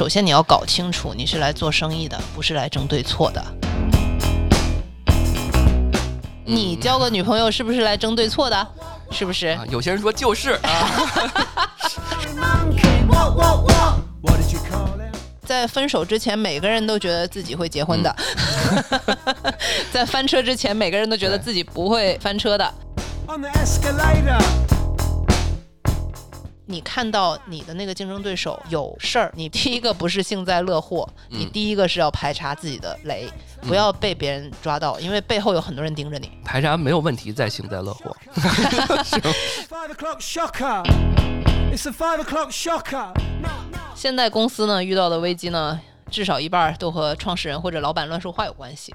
首先你要搞清楚，你是来做生意的，不是来争对错的。你交个女朋友是不是来争对错的？是不是？啊有些人说就是啊，在分手之前，每个人都觉得自己会结婚的；在翻车之前，每个人都觉得自己不会翻车的。你看到你的那个竞争对手有事儿，你第一个不是幸灾乐祸，你第一个是要排查自己的雷，不要被别人抓到，因为背后有很多人盯着你。排查没有问题，再幸灾乐祸。Five o'clock shocker. It's a five o'clock shocker. 现在公司呢遇到的危机呢，至少一半都和创始人或者老板乱说话有关系。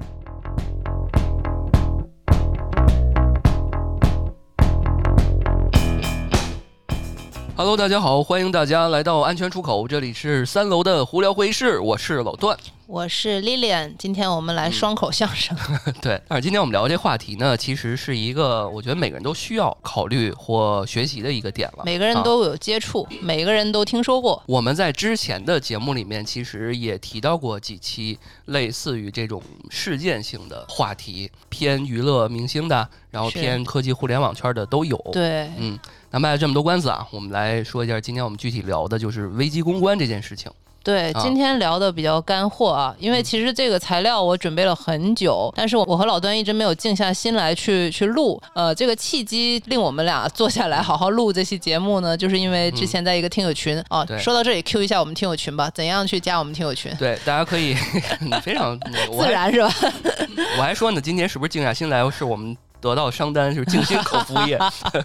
Hello，大家好，欢迎大家来到安全出口，这里是三楼的胡聊会议室，我是老段。我是 Lilian，今天我们来双口相声。对，但是今天我们聊这话题呢，其实是一个我觉得每个人都需要考虑或学习的一个点了。每个人啊都有接触，每个人都听说过。我们在之前的节目里面，其实也提到过几期类似于这种事件性的话题，偏娱乐明星的，然后偏科技互联网圈的都有。，对，嗯，那卖了这么多关子啊，我们来说一下，今天我们具体聊的就是危机公关这件事情。对，啊今天聊的比较干货啊，因为其实这个材料我准备了很久，但是我我和老段一直没有静下心来去去录。呃，这个契机令我们俩坐下来好好录这期节目呢，就是因为之前在一个听友群哦、嗯对说到这里 Q 一下我们听友群吧，怎样去加我们听友群？对，大家可以 你非常 我自然是吧？我还说呢，今天是不是静下心来，是我们得到商单，就是静心口服液，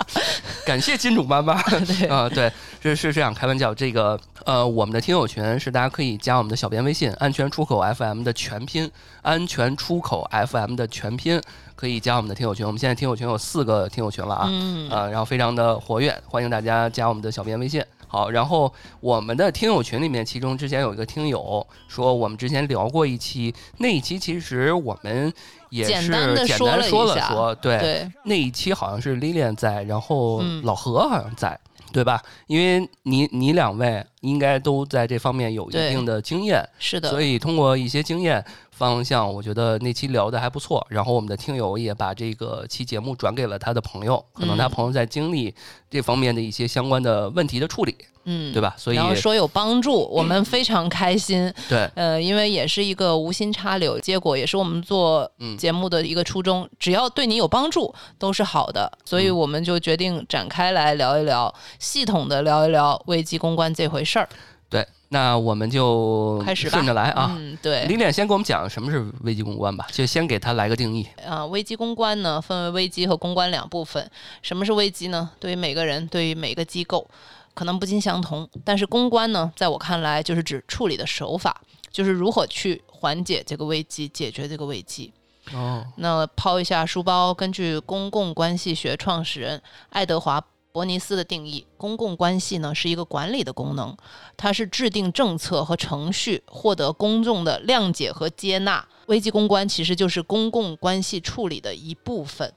感谢金主妈妈。对啊、对，是是这样，开玩笑。这个呃，我们的听友群是大家可以加我们的小编微信“安全出口 FM” 的全拼，“安全出口 FM” 的全拼，可以加我们的听友群。我们现在听友群有四个听友群了啊，嗯，呃，然后非常的活跃，欢迎大家加我们的小编微信。好，然后我们的听友群里面，其中之前有一个听友说，我们之前聊过一期，那一期其实我们也是简单说了说对，对，那一期好像是 Lilian 在，然后嗯老何好像在，对吧？因为你你两位应该都在这方面有一定的经验，是的，所以通过一些经验方向，我觉得那期聊的还不错。然后我们的听友也把这个期节目转给了他的朋友，可能他嗯朋友在经历这方面的一些相关的问题的处理，嗯，对吧？所以然后说有帮助，我们非常开心。对呃，因为也是一个无心插柳，结果也是我们做嗯节目的一个初衷，只要对你有帮助都是好的，所以嗯我们就决定展开来聊一聊，系统的聊一聊危机公关这回事儿。对，那我们就开始吧顺着来啊。嗯，对，李脸先给我们讲什么是危机公关吧，就先给他来个定义。啊，危机公关呢，分为危机和公关两部分。什么是危机呢？对于每个人，对于每个机构，可能不尽相同。但是公关呢，在我看来，就是指处理的手法，就是如何去缓解这个危机，解决这个危机。哦，那抛一下书包，根据公共关系学创始人爱德华。伯尼斯的定义，公共关系呢是一个管理的功能，它是制定政策和程序，获得公众的谅解和接纳。危机公关其实就是公共关系处理的一部分。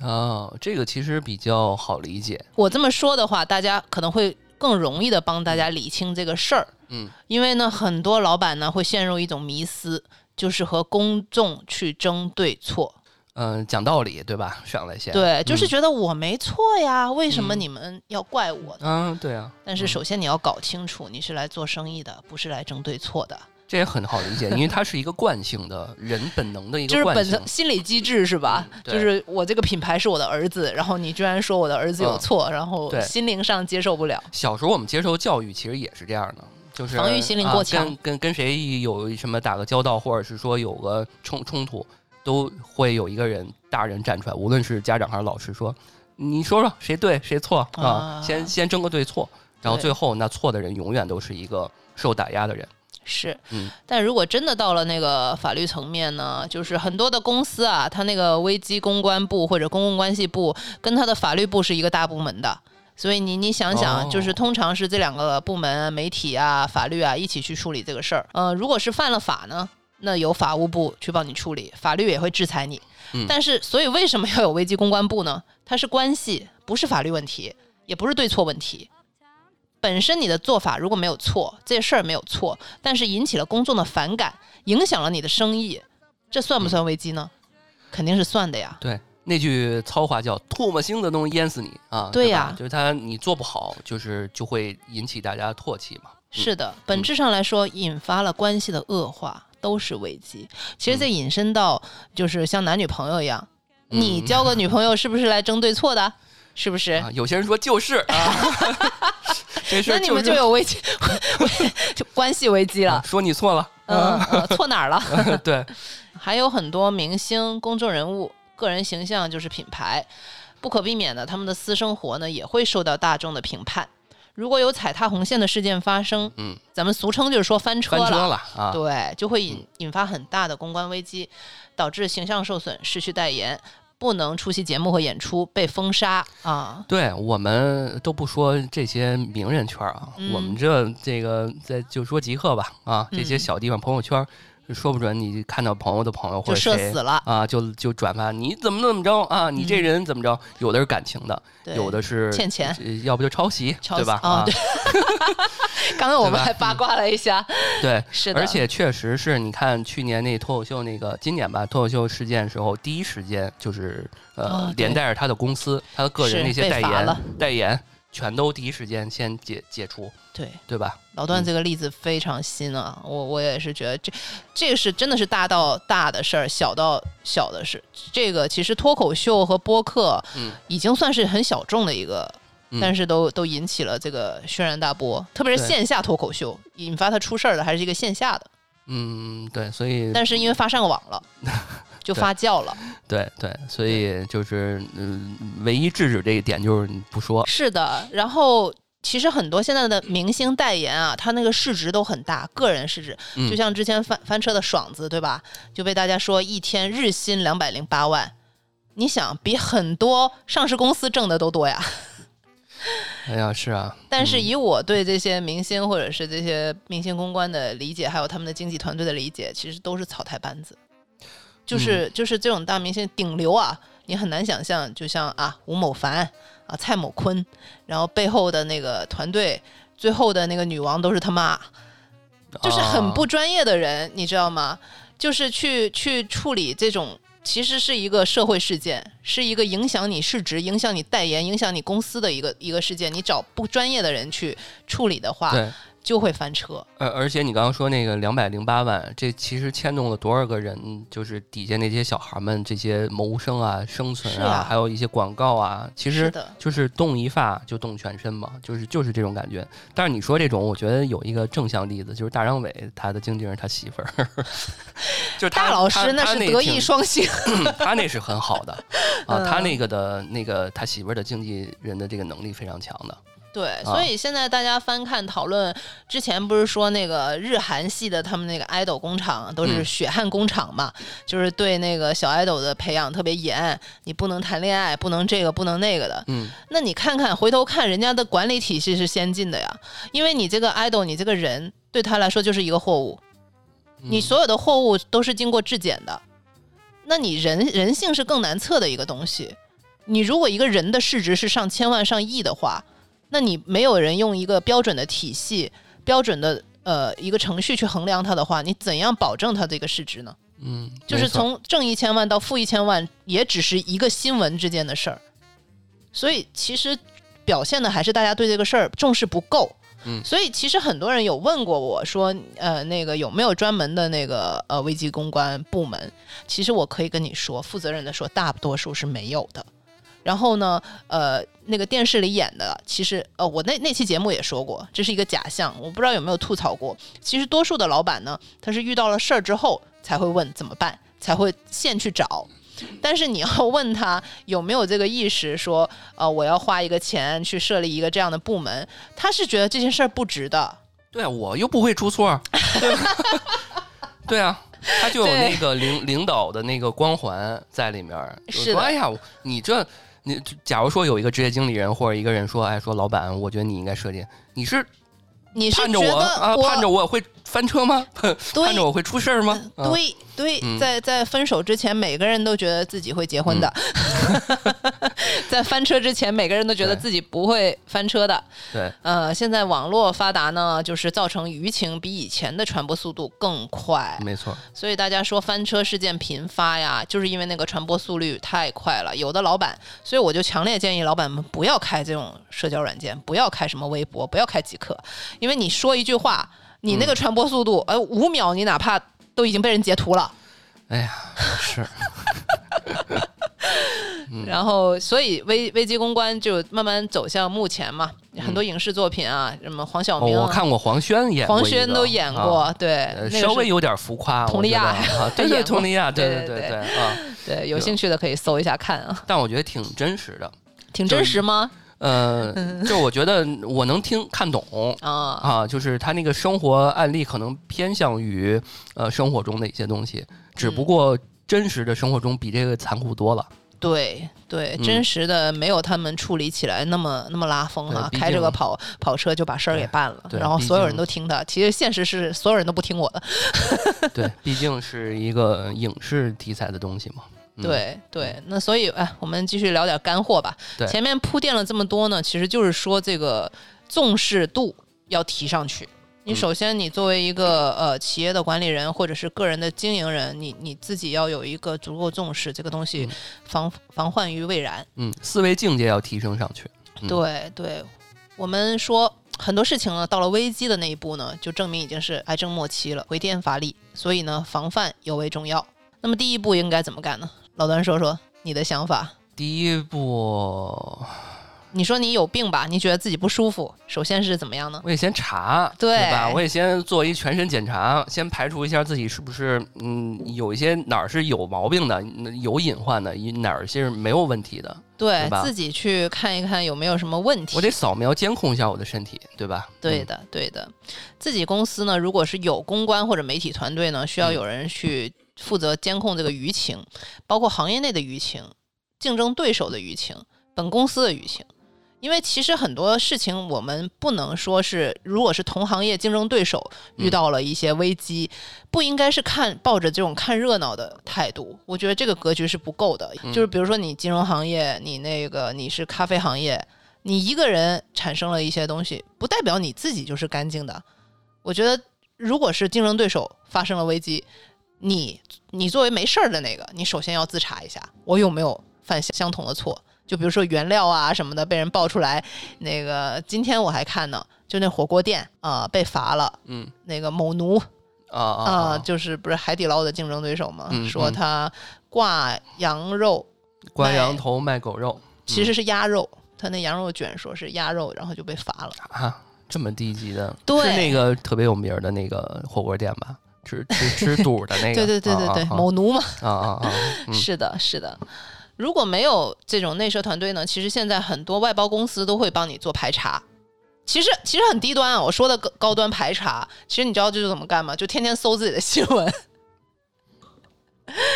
哦，这个其实比较好理解。我这么说的话，大家可能会更容易的帮大家理清这个事儿。嗯，因为呢，很多老板呢会陷入一种迷思，就是和公众去争对错。嗯、讲道理对吧？上来先对，就是嗯觉得我没错呀，为什么嗯你们要怪我呢？嗯，对啊，但是首先你要搞清楚，你是来做生意的，不是来争对错的，这也很好理解，因为它是一个惯性的人本能的一就是个惯性本能。心理机制是吧？嗯就是我这个品牌是我的儿子，然后你居然说我的儿子有嗯错，然后心灵上接受不了。小时候我们接受教育其实也是这样的，就是防御心灵过强啊、跟跟跟谁有什么打个交道，或者是说有个冲冲突，都会有一个人大人站出来，无论是家长还是老师说，你说说谁对谁错啊？啊先先争个对错，然后最后那错的人永远都是一个受打压的人。是，嗯但如果真的到了那个法律层面呢，就是很多的公司啊，它那个危机公关部或者公共关系部跟它的法律部是一个大部门的。所以你你想想，哦就是通常是这两个部门，媒体啊、法律啊一起去处理这个事儿。呃，如果是犯了法呢，那由法务部去帮你处理，法律也会制裁你。嗯但是，所以为什么要有危机公关部呢？它是关系，不是法律问题，也不是对错问题。本身你的做法如果没有错，这事儿没有错，但是引起了公众的反感，影响了你的生意，这算不算危机呢？肯定是算的呀。对，那句糙话叫“唾沫星子都能淹死你”啊，对对呀吧就是他你做不好，就是就会引起大家唾弃嘛。是的，本质上来说，引发了关系的恶化，都是危机。其实这引申到就是像男女朋友一样，嗯你交个女朋友是不是来争对错的？是不是？啊，有些人说就是啊，这事儿那你们就有危机，就关系危机了。说你错了，嗯，嗯错哪儿了？对，还有很多明星、公众人物，个人形象就是品牌，不可避免的，他们的私生活呢也会受到大众的评判。如果有踩踏红线的事件发生，嗯，咱们俗称就是说翻车翻了，车了。啊，对，就会引引发很大的公关危机，导致形象受损，失去代言，不能出席节目和演出，被封杀啊。对我们都不说这些名人圈啊，嗯。我们这这个在就说极客吧啊，这些嗯。小地方朋友圈，说不准你看到朋友的朋友或者谁社死了，啊，就就转发你怎么怎么着啊，你这嗯人怎么着？有的是感情的，有的是欠钱呃要不就抄袭，抄对吧？袭啊对 刚刚我们还八卦了一下，对。是的，而且确实是你看去年那脱口秀那个今年吧脱口秀事件的时候，第一时间就是呃、哦连带着他的公司、他的个人那些代言代言，全都第一时间先解解除，对。对吧？老段这个例子非常新啊，我我也是觉得这这个是真的是大到大的事儿，小到小的事。这个其实脱口秀和播客嗯。已经算是很小众的一个，嗯。但是都都引起了这个轩然大波，特别是线下脱口秀引发它出事儿的还是一个线下的，嗯，对，所以但是因为发上网了，就发酵了。对对，所以就是嗯，唯一制止这一点就是你不说，是的，然后。其实很多现在的明星代言啊，他那个市值都很大，个人市值，嗯就像之前翻翻车的爽子，对吧？就被大家说一天日薪两百零八万，你想比很多上市公司挣的都多呀。哎呀，是啊，但是嗯以我对这些明星或者是这些明星公关的理解，还有他们的经纪团队的理解，其实都是草台班子。就是、就是这种大明星顶流啊，你很难想象，就像啊吴某凡啊蔡某坤，然后背后的那个团队，最后的那个女王都是他妈，就是很不啊专业的人，你知道吗？就是去去处理这种，其实是一个社会事件，是一个影响你市值、影响你代言、影响你公司的一个一个事件。你找不专业的人去处理的话，对，就会翻车。而而且你刚刚说那个两百零八万，这其实牵动了多少个人？就是底下那些小孩们这些谋生啊、生存啊，啊还有一些广告啊，其实就是动一发就动全身嘛，就是就是这种感觉。但是你说这种，我觉得有一个正向例子，就是大张伟他的经纪人他媳妇儿，就是他大老师他他是德艺双馨。他那是很好的 啊，嗯他那个的那个他媳妇儿的经纪人的这个能力非常强的。对，啊。所以现在大家翻看讨论，之前不是说那个日韩系的他们那个爱豆工厂都是嗯。血汗工厂嘛，就是对那个小爱豆的培养特别严，你不能谈恋爱，不能这个，不能那个的。嗯，那你看看，回头看人家的管理体系是先进的呀，因为你这个 idol，你这个人对他来说就是一个货物，你嗯所有的货物都是经过质检的，那你人人性是更难测的一个东西。你如果一个人的市值是上千万、上亿的话，那你没有人用一个标准的体系、标准的呃一个程序去衡量它的话，你怎样保证它这个市值呢？嗯，就是从挣一千万到负一千万，也只是一个新闻之间的事儿。所以其实表现的还是大家对这个事儿重视不够。嗯所以其实很多人有问过我说，呃，那个有没有专门的那个呃危机公关部门？其实我可以跟你说，负责任的说，大多数是没有的。然后呢，呃，那个电视里演的，其实呃，我那那期节目也说过，这是一个假象，我不知道有没有吐槽过。其实多数的老板呢，他是遇到了事儿之后才会问怎么办，才会现去找。但是你要问他有没有这个意识，说呃我要花一个钱去设立一个这样的部门，他是觉得这件事儿不值的。对啊，我又不会出错儿，对吧对啊，他就有那个领领导的那个光环在里面儿。是说的哎呀，你这你假如说有一个职业经理人或者一个人说，哎，说老板，我觉得你应该设计，你是你是盼着觉得我啊，盼着我会翻车吗？对。盼着我会出事儿吗？啊对对，嗯。在在分手之前，每个人都觉得自己会结婚的，在翻车之前，每个人都觉得自己不会翻车的。对，呃，现在网络发达呢，就是造成舆情比以前的传播速度更快，没错，所以大家说翻车事件频发呀，就是因为那个传播速率太快了。有的老板，所以我就强烈建议老板们不要开这种社交软件，不要开什么微博，不要开极客，因为你说一句话，你那个传播速度，呃，五秒你哪怕都已经被人截图了。哎呀，是，嗯然后，所以危危机公关就慢慢走向目前嘛，很多影视作品啊，什么黄晓明、我看过黄轩演黄轩都演过，啊对，呃那个稍微有点浮夸，佟丽娅对 对，佟丽娅，对对对对对啊，对，有兴趣的可以搜一下看啊，但我觉得挺真实的，挺真实吗？呃，就我觉得我能听看懂。啊，啊，就是他那个生活案例可能偏向于呃生活中的一些东西，只嗯不过真实的生活中比这个残酷多了。对对，嗯真实的没有他们处理起来那么那么拉风哈、对毕开着个跑跑车就把事儿给办了，然后所有人都听他。其实现实是所有人都不听我的。对，毕竟是一个影视题材的东西嘛。嗯、对对，那所以哎，我们继续聊点干货吧。前面铺垫了这么多呢，其实就是说这个重视度要提上去。你嗯首先，你作为一个呃企业的管理人或者是个人的经营人，你你自己要有一个足够重视这个东西嗯，防防患于未然。嗯，思维境界要提升上去。嗯对对，我们说很多事情呢，到了危机的那一步呢，就证明已经是癌症末期了，回天乏力。所以呢，防范尤为重要。那么第一步应该怎么干呢？老段说说你的想法。第一步，你说你有病吧？你觉得自己不舒服，首先是怎么样呢？我得先查，对吧？我得先做一全身检查，先排除一下自己是不是嗯有一些哪儿是有毛病的，有隐患的，哪儿是没有问题的。对对自己去看一看有没有什么问题。我得扫描监控一下我的身体，对吧？嗯，对的，对的。自己公司呢，如果是有公关或者媒体团队呢，需要嗯有人去负责监控这个舆情，包括行业内的舆情、竞争对手的舆情、本公司的舆情。因为其实很多事情我们不能说是，如果是同行业竞争对手遇嗯到了一些危机，不应该是看抱着这种看热闹的态度。我觉得这个格局是不够的。嗯就是比如说你金融行业，你那个你是咖啡行业，你一个人产生了一些东西，不代表你自己就是干净的。我觉得，如果是竞争对手发生了危机，你你作为没事儿的那个，你首先要自查一下，我有没有犯相相同的错。就比如说原料啊什么的被人爆出来，那个今天我还看呢，就那火锅店啊、被罚了，嗯那个某奴啊啊就是不是海底捞的竞争对手嘛，嗯嗯说他挂羊肉挂羊头卖狗肉，其实是鸭肉，他那羊肉卷说是鸭肉，然后就被罚了。啊，这么低级的，对是那个特别有名儿的那个火锅店吧？吃吃吃肚的那个，对对对对对，啊。啊某奴嘛，啊啊啊，嗯。是的，是的。如果没有这种内设团队呢，其实现在很多外包公司都会帮你做排查。其实其实很低端啊，我说的高高端排查，其实你知道这就怎么干吗？就天天搜自己的新闻，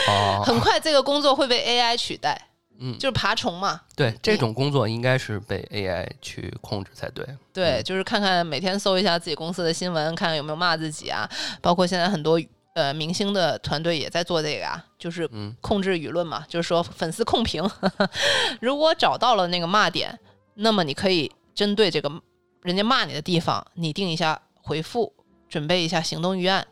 哦，很快这个工作会被 AI 取代，嗯，就是爬虫嘛。对，这种工作应该是被 AI 去控制才对。对，嗯就是看看每天搜一下自己公司的新闻，看看有没有骂自己啊。包括现在很多呃明星的团队也在做这个啊，就是嗯控制舆论嘛，就是说粉丝控评，如果找到了那个骂点，那么你可以针对这个人家骂你的地方拟定一下回复，准备一下行动预案。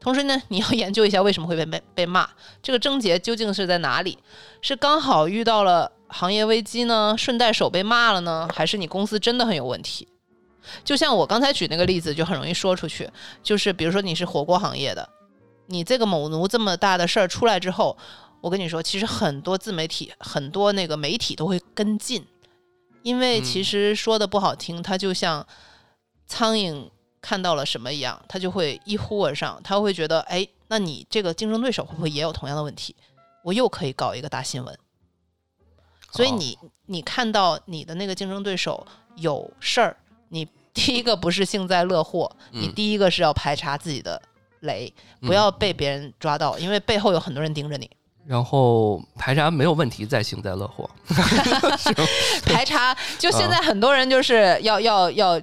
同时呢，你要研究一下为什么会被被被骂，这个症结究竟是在哪里？是刚好遇到了行业危机呢，顺带手被骂了呢，还是你公司真的很有问题？就像我刚才举那个例子，就很容易说出去。就是比如说你是火锅行业的，你这个某奴这么大的事儿出来之后，我跟你说，其实很多自媒体、很多那个媒体都会跟进，因为嗯其实说的不好听，它就像苍蝇看到了什么一样，他就会一呼而上，他会觉得，哎，那你这个竞争对手会不会也有同样的问题？我又可以搞一个大新闻。所以哦你你看到你的那个竞争对手有事儿，你第一个不是幸灾乐祸，你嗯第一个是要排查自己的雷，不嗯要被别人抓到，因为背后有很多人盯着你。然后排查没有问题再幸灾乐祸。排查，就现在很多人就是要要要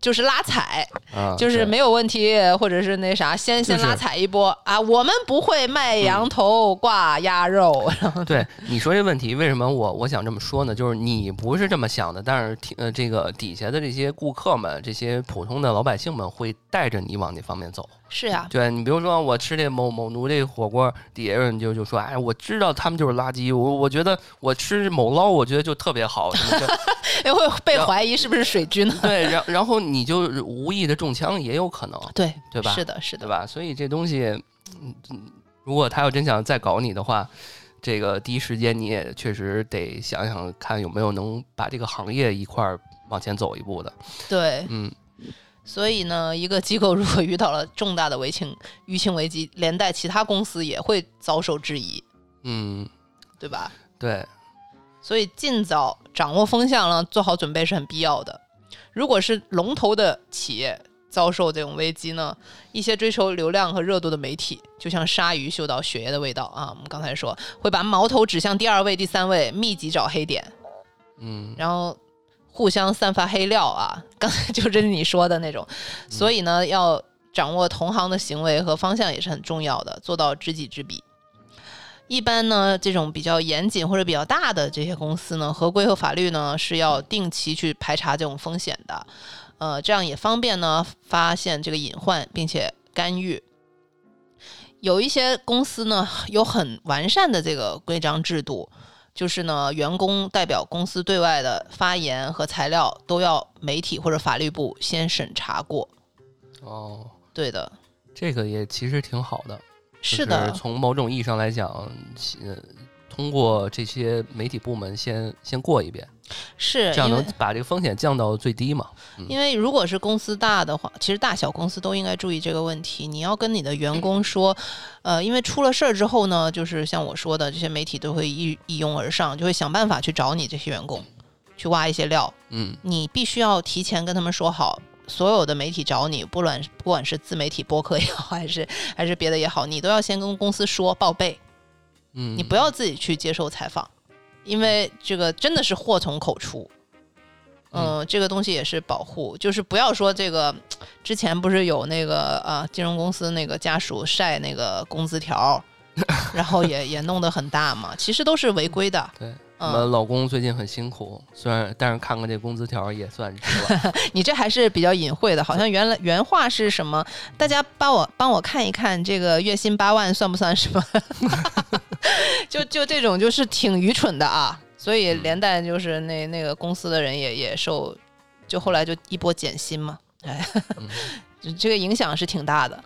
就是拉踩，啊，就是没有问题，或者是那啥，先先拉踩一波啊。我们不会卖羊头挂鸭肉，对你说这问题，为什么我我想这么说呢？就是你不是这么想的，但是听呃这个底下的这些顾客们，这些普通的老百姓们会带着你往那方面走。是呀，对你比如说我吃这某某奴这火锅，底下人就就说，哎，我知道他们就是垃圾，我我觉得我吃某捞，我觉得就特别好，什么的。也会被怀疑是不是水军呢？对，然然后你就无意的中枪也有可能，对，对吧？是的，是的，对吧？所以这东西，如果他要真想再搞你的话，这个第一时间你也确实得想想看有没有能把这个行业一块儿往前走一步的。对。嗯，所以呢，一个机构如果遇到了重大的危情舆情危机，连带其他公司也会遭受质疑，嗯，对吧？对，所以尽早掌握风向呢，做好准备是很必要的。如果是龙头的企业遭受这种危机呢，一些追求流量和热度的媒体，就像鲨鱼嗅到血液的味道啊，我们刚才说会把矛头指向第二位、第三位，密集找黑点，嗯，然后互相散发黑料啊。刚才就是你说的那种，所以呢，要掌握同行的行为和方向也是很重要的，做到知己知彼。一般呢，这种比较严谨或者比较大的这些公司呢，合规和法律呢是要定期去排查这种风险的，呃，这样也方便呢发现这个隐患，并且干预。有一些公司呢有很完善的这个规章制度，就是呢员工代表公司对外的发言和材料都要媒体或者法律部先审查过。哦，对的，这个也其实挺好的。就是的，从某种意义上来讲，呃，通过这些媒体部门先先过一遍，是这样能把这个风险降到最低嘛？因为如果是公司大的话，其实大小公司都应该注意这个问题。你要跟你的员工说，呃，因为出了事儿之后呢，就是像我说的，这些媒体都会一一拥而上，就会想办法去找你这些员工，去挖一些料。嗯你必须要提前跟他们说好，所有的媒体找你，不管不管是自媒体播客也好，还是还是别的也好，你都要先跟公司说报备，嗯，你不要自己去接受采访，因为这个真的是祸从口出。嗯、这个东西也是保护，就是不要说这个，之前不是有那个啊，金融公司那个家属晒那个工资条，然后也也弄得很大嘛，其实都是违规的。对。嗯我们老公最近很辛苦，虽然但是看看这工资条也算值了。你这还是比较隐晦的，好像原来原话是什么？大家帮我帮我看一看，这个月薪八万算不算什么？就就这种就是挺愚蠢的啊！所以连带就是那那个公司的人也也受，就后来就一波减薪嘛，哎，就 这个影响是挺大的。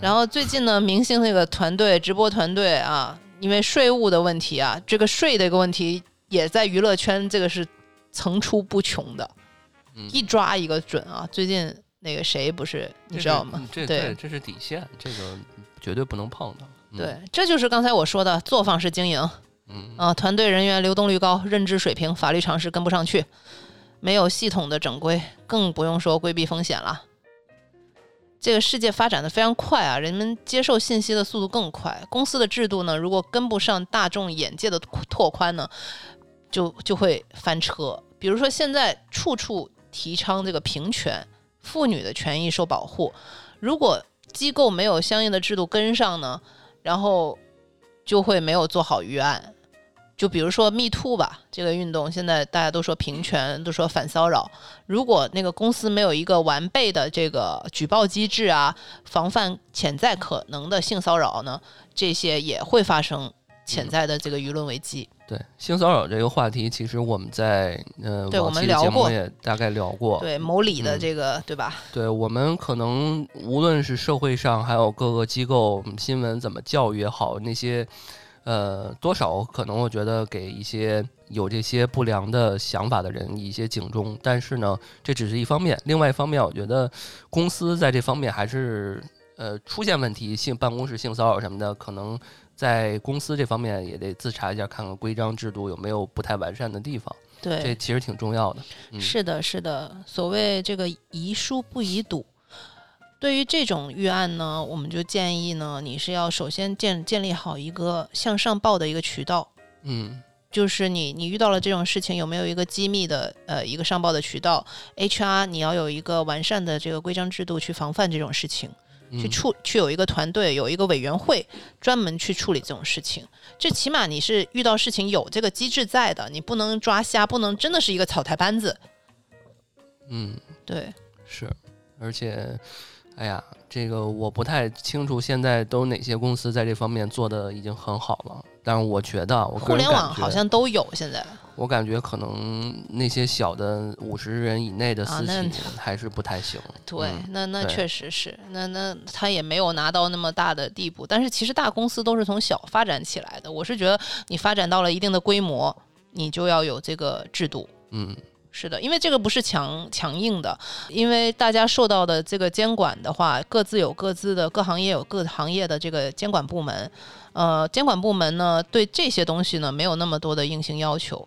然后最近呢，明星那个团队直播团队啊，因为税务的问题啊，这个税的一个问题也在娱乐圈这个是层出不穷的。嗯一抓一个准啊！最近那个谁不是你知道吗对对，这是底线，这个绝对不能碰的。嗯对，，这就是刚才我说的作坊式经营嗯啊，团队人员流动率高，认知水平、法律常识跟不上去，没有系统的整规，更不用说规避风险了。这个世界发展的非常快啊，人们接受信息的速度更快。公司的制度呢，如果跟不上大众眼界的拓宽呢，就就会翻车。比如说现在处处提倡这个平权，妇女的权益受保护，如果机构没有相应的制度跟上呢，然后就会没有做好预案。就比如说 Me Too 吧，这个运动现在大家都说平权，都说反骚扰。如果那个公司没有一个完备的这个举报机制啊，防范潜在可能的性骚扰呢，这些也会发生潜在的这个舆论危机。对性骚扰这个话题，其实我们在呃对我们聊过也大概聊过。对某理的嗯这个，对吧？对我们可能无论是社会上，还有各个机构嗯新闻怎么教育也好，那些呃多少可能我觉得给一些有这些不良的想法的人一些警钟。但是呢，这只是一方面，另外一方面，我觉得公司在这方面还是呃出现问题，性办公室性骚扰什么的，可能在公司这方面也得自查一下，看看规章制度有没有不太完善的地方。对这，其实挺重要的。嗯是的，是的。所谓这个宜疏不宜堵。对于这种预案呢，我们就建议呢，你是要首先建建立好一个向上报的一个渠道。嗯就是你你遇到了这种事情，有没有一个机密的呃一个上报的渠道？HR 你要有一个完善的这个规章制度去防范这种事情。去嗯处去有一个团队，有一个委员会专门去处理这种事情。这起码你是遇到事情有这个机制在的，你不能抓瞎，不能真的是一个草台班子。嗯，对，是，而且，哎呀，这个我不太清楚现在都哪些公司在这方面做的已经很好了。但是我觉得，互联网好像都有现在。我感觉可能那些小的五十人以内的私企还是不太行。对，嗯那那确实是，那那他也没有拿到那么大的地步。但是其实大公司都是从小发展起来的。我是觉得你发展到了一定的规模，你就要有这个制度。嗯是的，因为这个不是强强硬的，因为大家受到的这个监管的话，各自有各自的，各行业有各行业的这个监管部门。呃，监管部门呢，对这些东西呢没有那么多的硬性要求，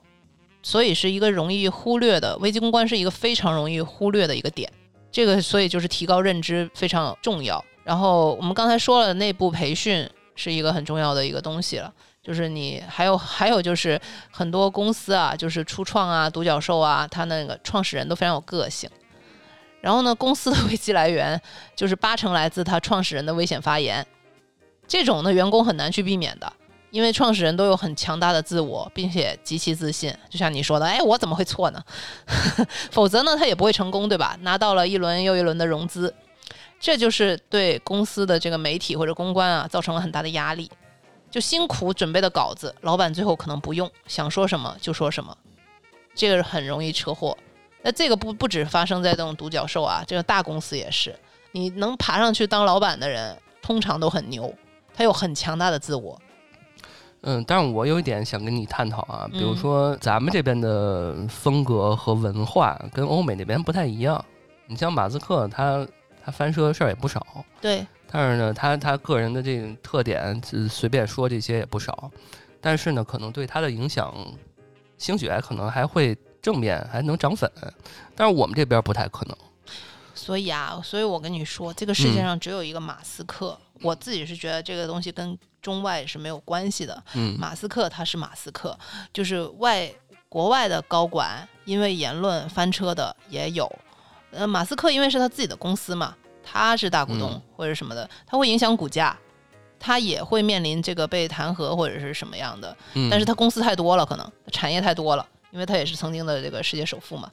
所以是一个容易忽略的危机公关是一个非常容易忽略的一个点。这个所以就是提高认知非常重要。然后我们刚才说了，内部培训是一个很重要的一个东西了。就是你还有还有就是很多公司啊，就是初创啊、独角兽啊，他那个创始人都非常有个性。然后呢，公司的危机来源就是八成来自他创始人的危险发言，这种呢员工很难去避免的，因为创始人都有很强大的自我，并且极其自信。就像你说的，哎，我怎么会错呢？否则呢，他也不会成功，对吧？拿到了一轮又一轮的融资，这就是对公司的这个媒体或者公关啊造成了很大的压力。就辛苦准备的稿子，老板最后可能不用，想说什么就说什么，这个很容易车祸。那这个不不止发生在这种独角兽啊，这个大公司也是。你能爬上去当老板的人，通常都很牛，他有很强大的自我。嗯，但是我有一点想跟你探讨啊，比如嗯说咱们这边的风格和文化跟欧美那边不太一样。你像马斯克他，他翻车的事儿也不少，对，但是呢，他他个人的这个特点，呃随便说这些也不少，但是呢，可能对他的影响，兴许还可能还会正面，还能涨粉，但是我们这边不太可能。所以啊，所以我跟你说，这个世界嗯上只有一个马斯克。我自己是觉得这个东西跟中外是没有关系的。嗯马斯克他是马斯克，就是外国外的高管因为言论翻车的也有。呃，马斯克因为是他自己的公司嘛，他是大股东嗯或者什么的，他会影响股价，他也会面临这个被弹劾或者是什么样的。嗯，但是他公司太多了，可能产业太多了，因为他也是曾经的这个世界首富嘛。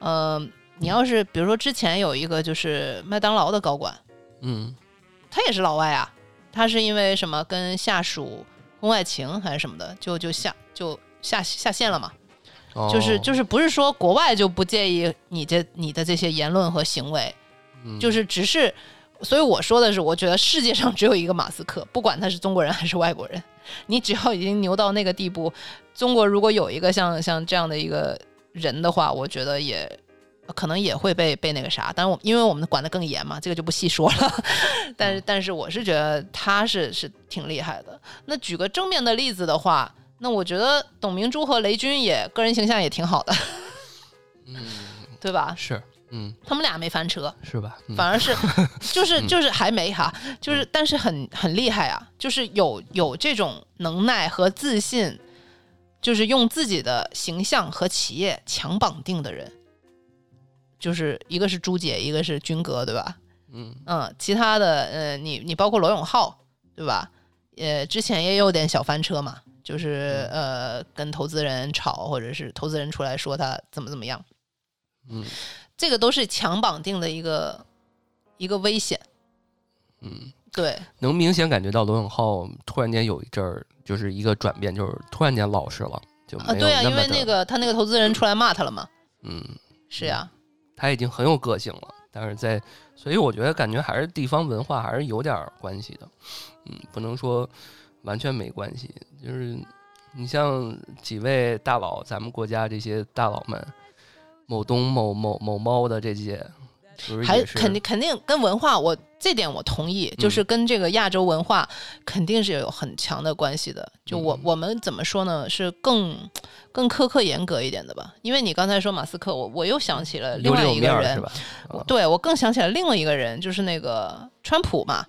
呃，你要是比如说之前有一个就是麦当劳的高管，嗯他也是老外啊，他是因为什么跟下属婚外情还是什么的，就就下就下下线了嘛。就是哦就是不是说国外就不介意你这你的这些言论和行为，嗯就是只是，所以我说的是，我觉得世界上只有一个马斯克，不管他是中国人还是外国人，你只要已经牛到那个地步，中国如果有一个像像这样的一个人的话，我觉得也可能也会被被那个啥。当然我因为我们管得更严嘛，这个就不细说了。但是但是我是觉得他是是挺厉害的。那举个正面的例子的话，那我觉得董明珠和雷军也个人形象也挺好的，嗯 对吧？是嗯他们俩没翻车。是吧？嗯反而是 就是就是还没哈，就是但是很很厉害啊，就是有有这种能耐和自信，就是用自己的形象和企业强绑定的人，就是一个是朱姐，一个是军哥，对吧？嗯嗯，其他的呃，你你包括罗永浩，对吧？呃，之前也有点小翻车嘛，就是呃跟投资人吵，或者是投资人出来说他怎么怎么样。嗯这个都是强绑定的一个一个危险。嗯，对，能明显感觉到罗永浩突然间有一阵儿就是一个转变，就是突然间老实了，就没啊，对啊，因为那个他那个投资人出来骂他了嘛。嗯，是呀，他已经很有个性了，但是在，所以我觉得感觉还是地方文化还是有点儿关系的，嗯，不能说完全没关系。就是你像几位大佬，咱们国家这些大佬们，某东、某某某猫的这些，还肯定肯定跟文化，我这点我同意，就是跟这个亚洲文化肯定是有很强的关系的。就我嗯我们怎么说呢？是更更苛刻严格一点的吧？因为你刚才说马斯克，我我又想起了另外一个人对我更想起来另外一个人，就是那个川普嘛。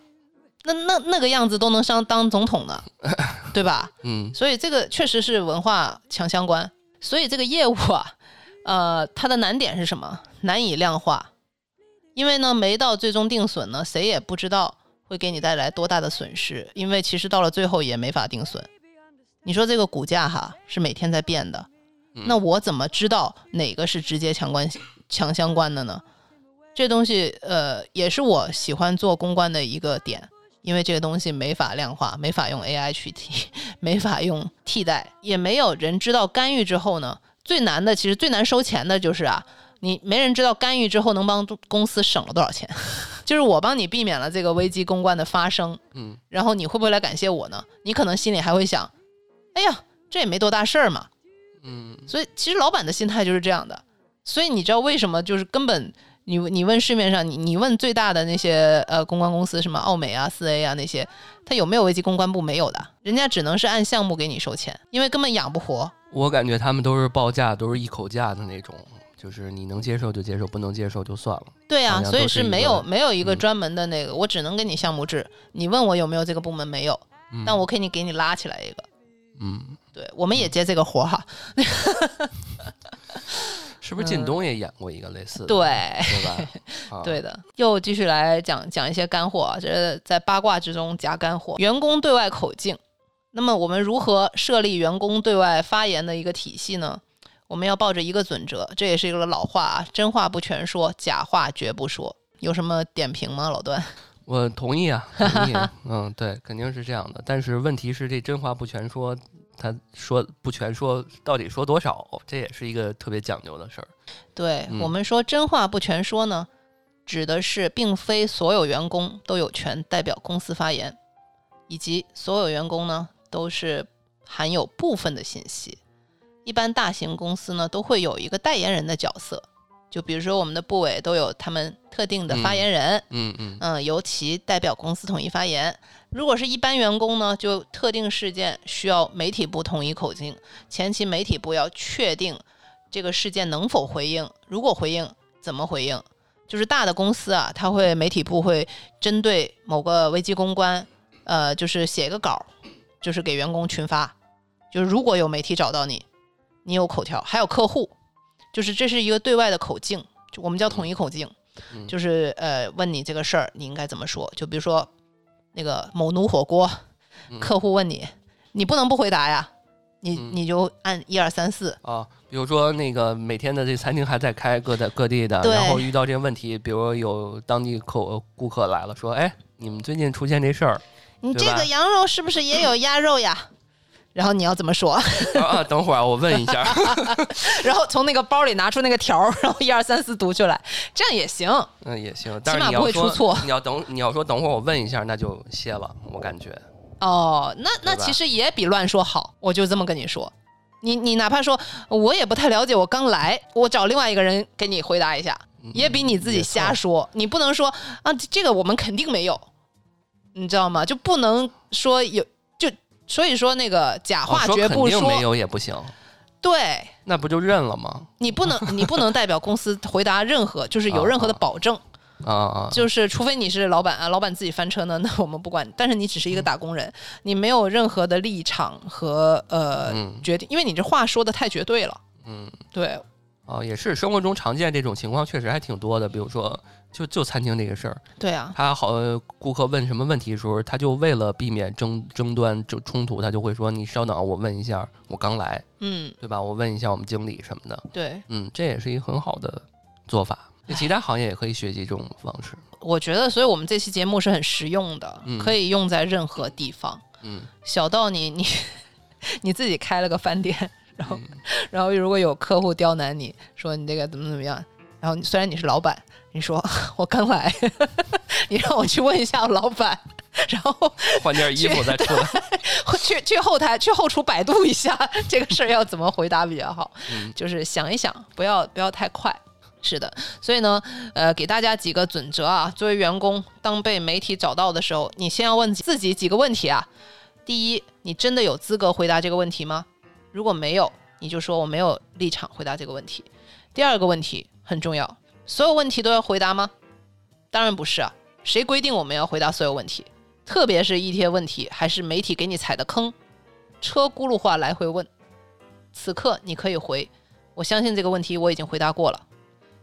那那那个样子都能上当总统呢，对吧？嗯所以这个确实是文化强相关。所以这个业务啊，呃，它的难点是什么？难以量化，因为呢，没到最终定损呢，谁也不知道会给你带来多大的损失，因为其实到了最后也没法定损。你说这个股价哈是每天在变的，嗯那我怎么知道哪个是直接强关强相关的呢？这东西呃也是我喜欢做公关的一个点，因为这个东西没法量化，没法用 AI 去替，没法用替代，也没有人知道干预之后呢，最难的其实最难收钱的就是啊，你没人知道干预之后能帮公司省了多少钱，就是我帮你避免了这个危机公关的发生，嗯，然后你会不会来感谢我呢？你可能心里还会想，哎呀，这也没多大事儿嘛，嗯所以其实老板的心态就是这样的。所以你知道为什么就是根本你你问市面上你你问最大的那些呃公关公司什么奥美啊四 A 啊那些，他有没有危机公关部？没有的，人家只能是按项目给你收钱，因为根本养不活。我感觉他们都是报价都是一口价的那种，就是你能接受就接受，不能接受就算了。对啊，所以是没有没有一个嗯专门的那个，我只能给你项目制。你问我有没有这个部门没有，嗯但我可以给你拉起来一个。嗯，对，我们也接这个活儿哈。是不是靳东也演过一个类似的？对，对吧？啊、对的，又继续来讲讲一些干货啊，这在八卦之中夹干货。员工对外口径，那么我们如何设立员工对外发言的一个体系呢？我们要抱着一个准则，这也是一个老话啊，真话不全说，假话绝不说。有什么点评吗，老段？我同意啊，同意。啊 嗯，对，肯定是这样的。但是问题是，这真话不全说，他说不全说，到底说多少，这也是一个特别讲究的事儿。对、嗯我们说真话不全说呢，指的是并非所有员工都有权代表公司发言，以及所有员工呢都是含有部分的信息。一般大型公司呢都会有一个代言人的角色，就比如说我们的部委都有他们特定的发言人，嗯嗯嗯，由其代表公司统一发言。如果是一般员工呢，就特定事件需要媒体部统一口径，前期媒体部要确定这个事件能否回应，如果回应怎么回应。就是大的公司啊，它会媒体部会针对某个危机公关，呃，就是写一个稿儿，就是给员工群发。就是如果有媒体找到你，你有口条，还有客户，就是这是一个对外的口径，就我们叫统一口径。嗯就是呃，问你这个事儿，你应该怎么说？就比如说那个某奴火锅，嗯客户问你，你不能不回答呀，你嗯你就按一二三四，啊，比如说那个每天的这餐厅还在开，各在各地的，然后遇到这个问题，比如有当地客顾客来了，说，哎，你们最近出现这事儿你这个羊肉是不是也有鸭肉呀？然后你要怎么说？啊啊，等会儿我问一下，然后从那个包里拿出那个条儿，然后一二三四读出来，这样也行。嗯，也行，但是码不会你要说出错你要等，你要说等会儿我问一下，那就歇了，我感觉。哦，那那其实也比乱说好，我就这么跟你说。你你哪怕说我也不太了解，我刚来，我找另外一个人给你回答一下，也比你自己瞎说。你不能说啊，这这个我们肯定没有，你知道吗？就不能说有，就所以说那个假哦话绝不说。没有也不行，对那不就认了吗？你不能，你不能代表公司回答任何，就是有任何的保证。啊啊，就是除非你是老板啊，老板自己翻车呢，那我们不管。但是你只是一个打工人，你没有任何的立场和呃、嗯决定，因为你这话说的太绝对了。嗯。对，哦，也是生活中常见这种情况，确实还挺多的。比如说，就就餐厅这个事儿，对啊，他好顾客问什么问题的时候，他就为了避免争争端、争冲突，他就会说：“你稍等，我问一下，我刚来，嗯，对吧？我问一下我们经理什么的。对，”嗯，这也是一个很好的做法。其他行业也可以学习这种方式。我觉得，所以我们这期节目是很实用的，嗯可以用在任何地方。嗯 小到你你 你自己开了个饭店，然后、嗯然后如果有客户刁难你说你这个怎么怎么样，然后虽然你是老板，你说我刚来，你让我去问一下老板，然后换件衣服再出来。去去后台去后厨百度一下这个事儿要怎么回答比较好，嗯 就是想一想，不要不要太快。是的，所以呢，呃，给大家几个准则啊。作为员工，当被媒体找到的时候，你先要问自己几个问题啊。第一，你真的有资格回答这个问题吗？如果没有，你就说我没有立场回答这个问题。第二个问题很重要，所有问题都要回答吗？当然不是啊，谁规定我们要回答所有问题？特别是一些问题还是媒体给你踩的坑，车轱辘话来回问，此刻你可以回，我相信这个问题我已经回答过了。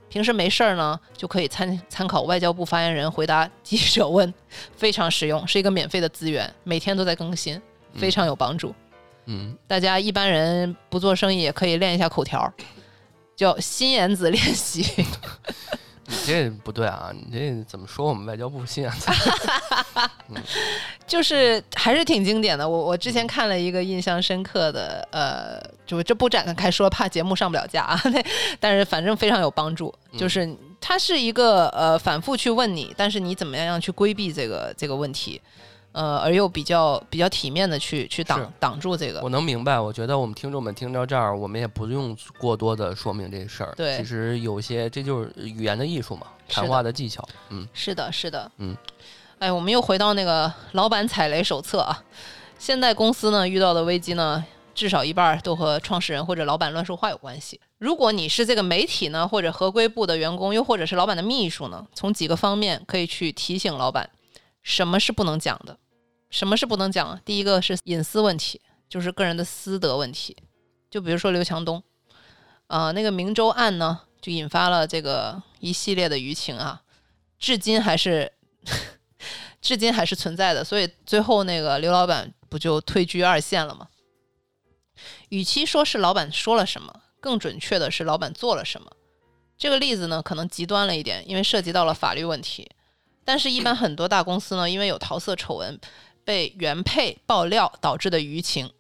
平时没事儿呢，就可以参参考外交部发言人回答记者问，非常实用，是一个免费的资源，每天都在更新，非常有帮助。嗯，大家一般人不做生意也可以练一下口条，叫心眼子练习。你这不对啊！你这怎么说我们外交部信啊？就是还是挺经典的。我我之前看了一个印象深刻的，呃，就这不展开说，怕节目上不了架啊。那但是反正非常有帮助，就是它是一个呃反复去问你，但是你怎么样样去规避这个这个问题，呃，而又比较比较体面的去去挡挡住这个我。能明白，我觉得我们听众们听到这儿，我们也不用过多的说明这事儿。对其实有些这就是语言的艺术嘛，谈话的技巧。嗯，是的，是的，嗯。哎，我们又回到那个老板踩雷手册啊。现在公司呢遇到的危机呢，至少一半儿都和创始人或者老板乱说话有关系。如果你是这个媒体呢，或者合规部的员工，又或者是老板的秘书呢，从几个方面可以去提醒老板，什么是不能讲的，什么是不能讲。第一个是隐私问题，就是个人的私德问题。就比如说刘强东，呃，那个明州案呢，就引发了这个一系列的舆情啊，至今还是 至今还是存在的。所以最后那个刘老板不就退居二线了吗？与其说是老板说了什么，更准确的是老板做了什么。这个例子呢，可能极端了一点，因为涉及到了法律问题。但是，一般很多大公司呢，因为有桃色丑闻被原配爆料导致的舆情，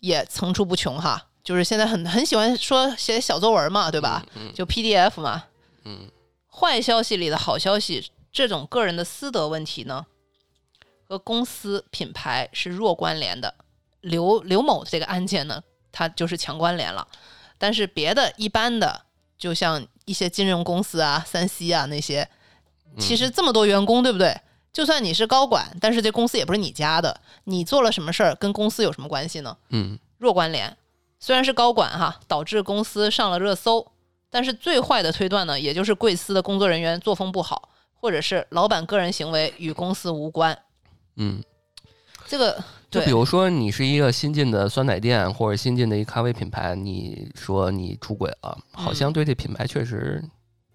也层出不穷哈。就是现在很很喜欢说写小作文嘛，对吧？嗯就 PDF 嘛。嗯坏消息里的好消息，这种个人的私德问题呢，和公司品牌是弱关联的。刘刘某这个案件呢，它就是强关联了。但是别的一般的，就像一些金融公司啊、三 C 啊那些，其实这么多员工，对不对？就算你是高管，但是这公司也不是你家的，你做了什么事儿跟公司有什么关系呢？嗯弱关联。虽然是高管哈，导致公司上了热搜，但是最坏的推断呢，也就是贵司的工作人员作风不好，或者是老板个人行为与公司无关。嗯，这个就比如说你是一个新进的酸奶店或者新进的一咖啡品牌，你说你出轨了，好嗯像对这品牌确实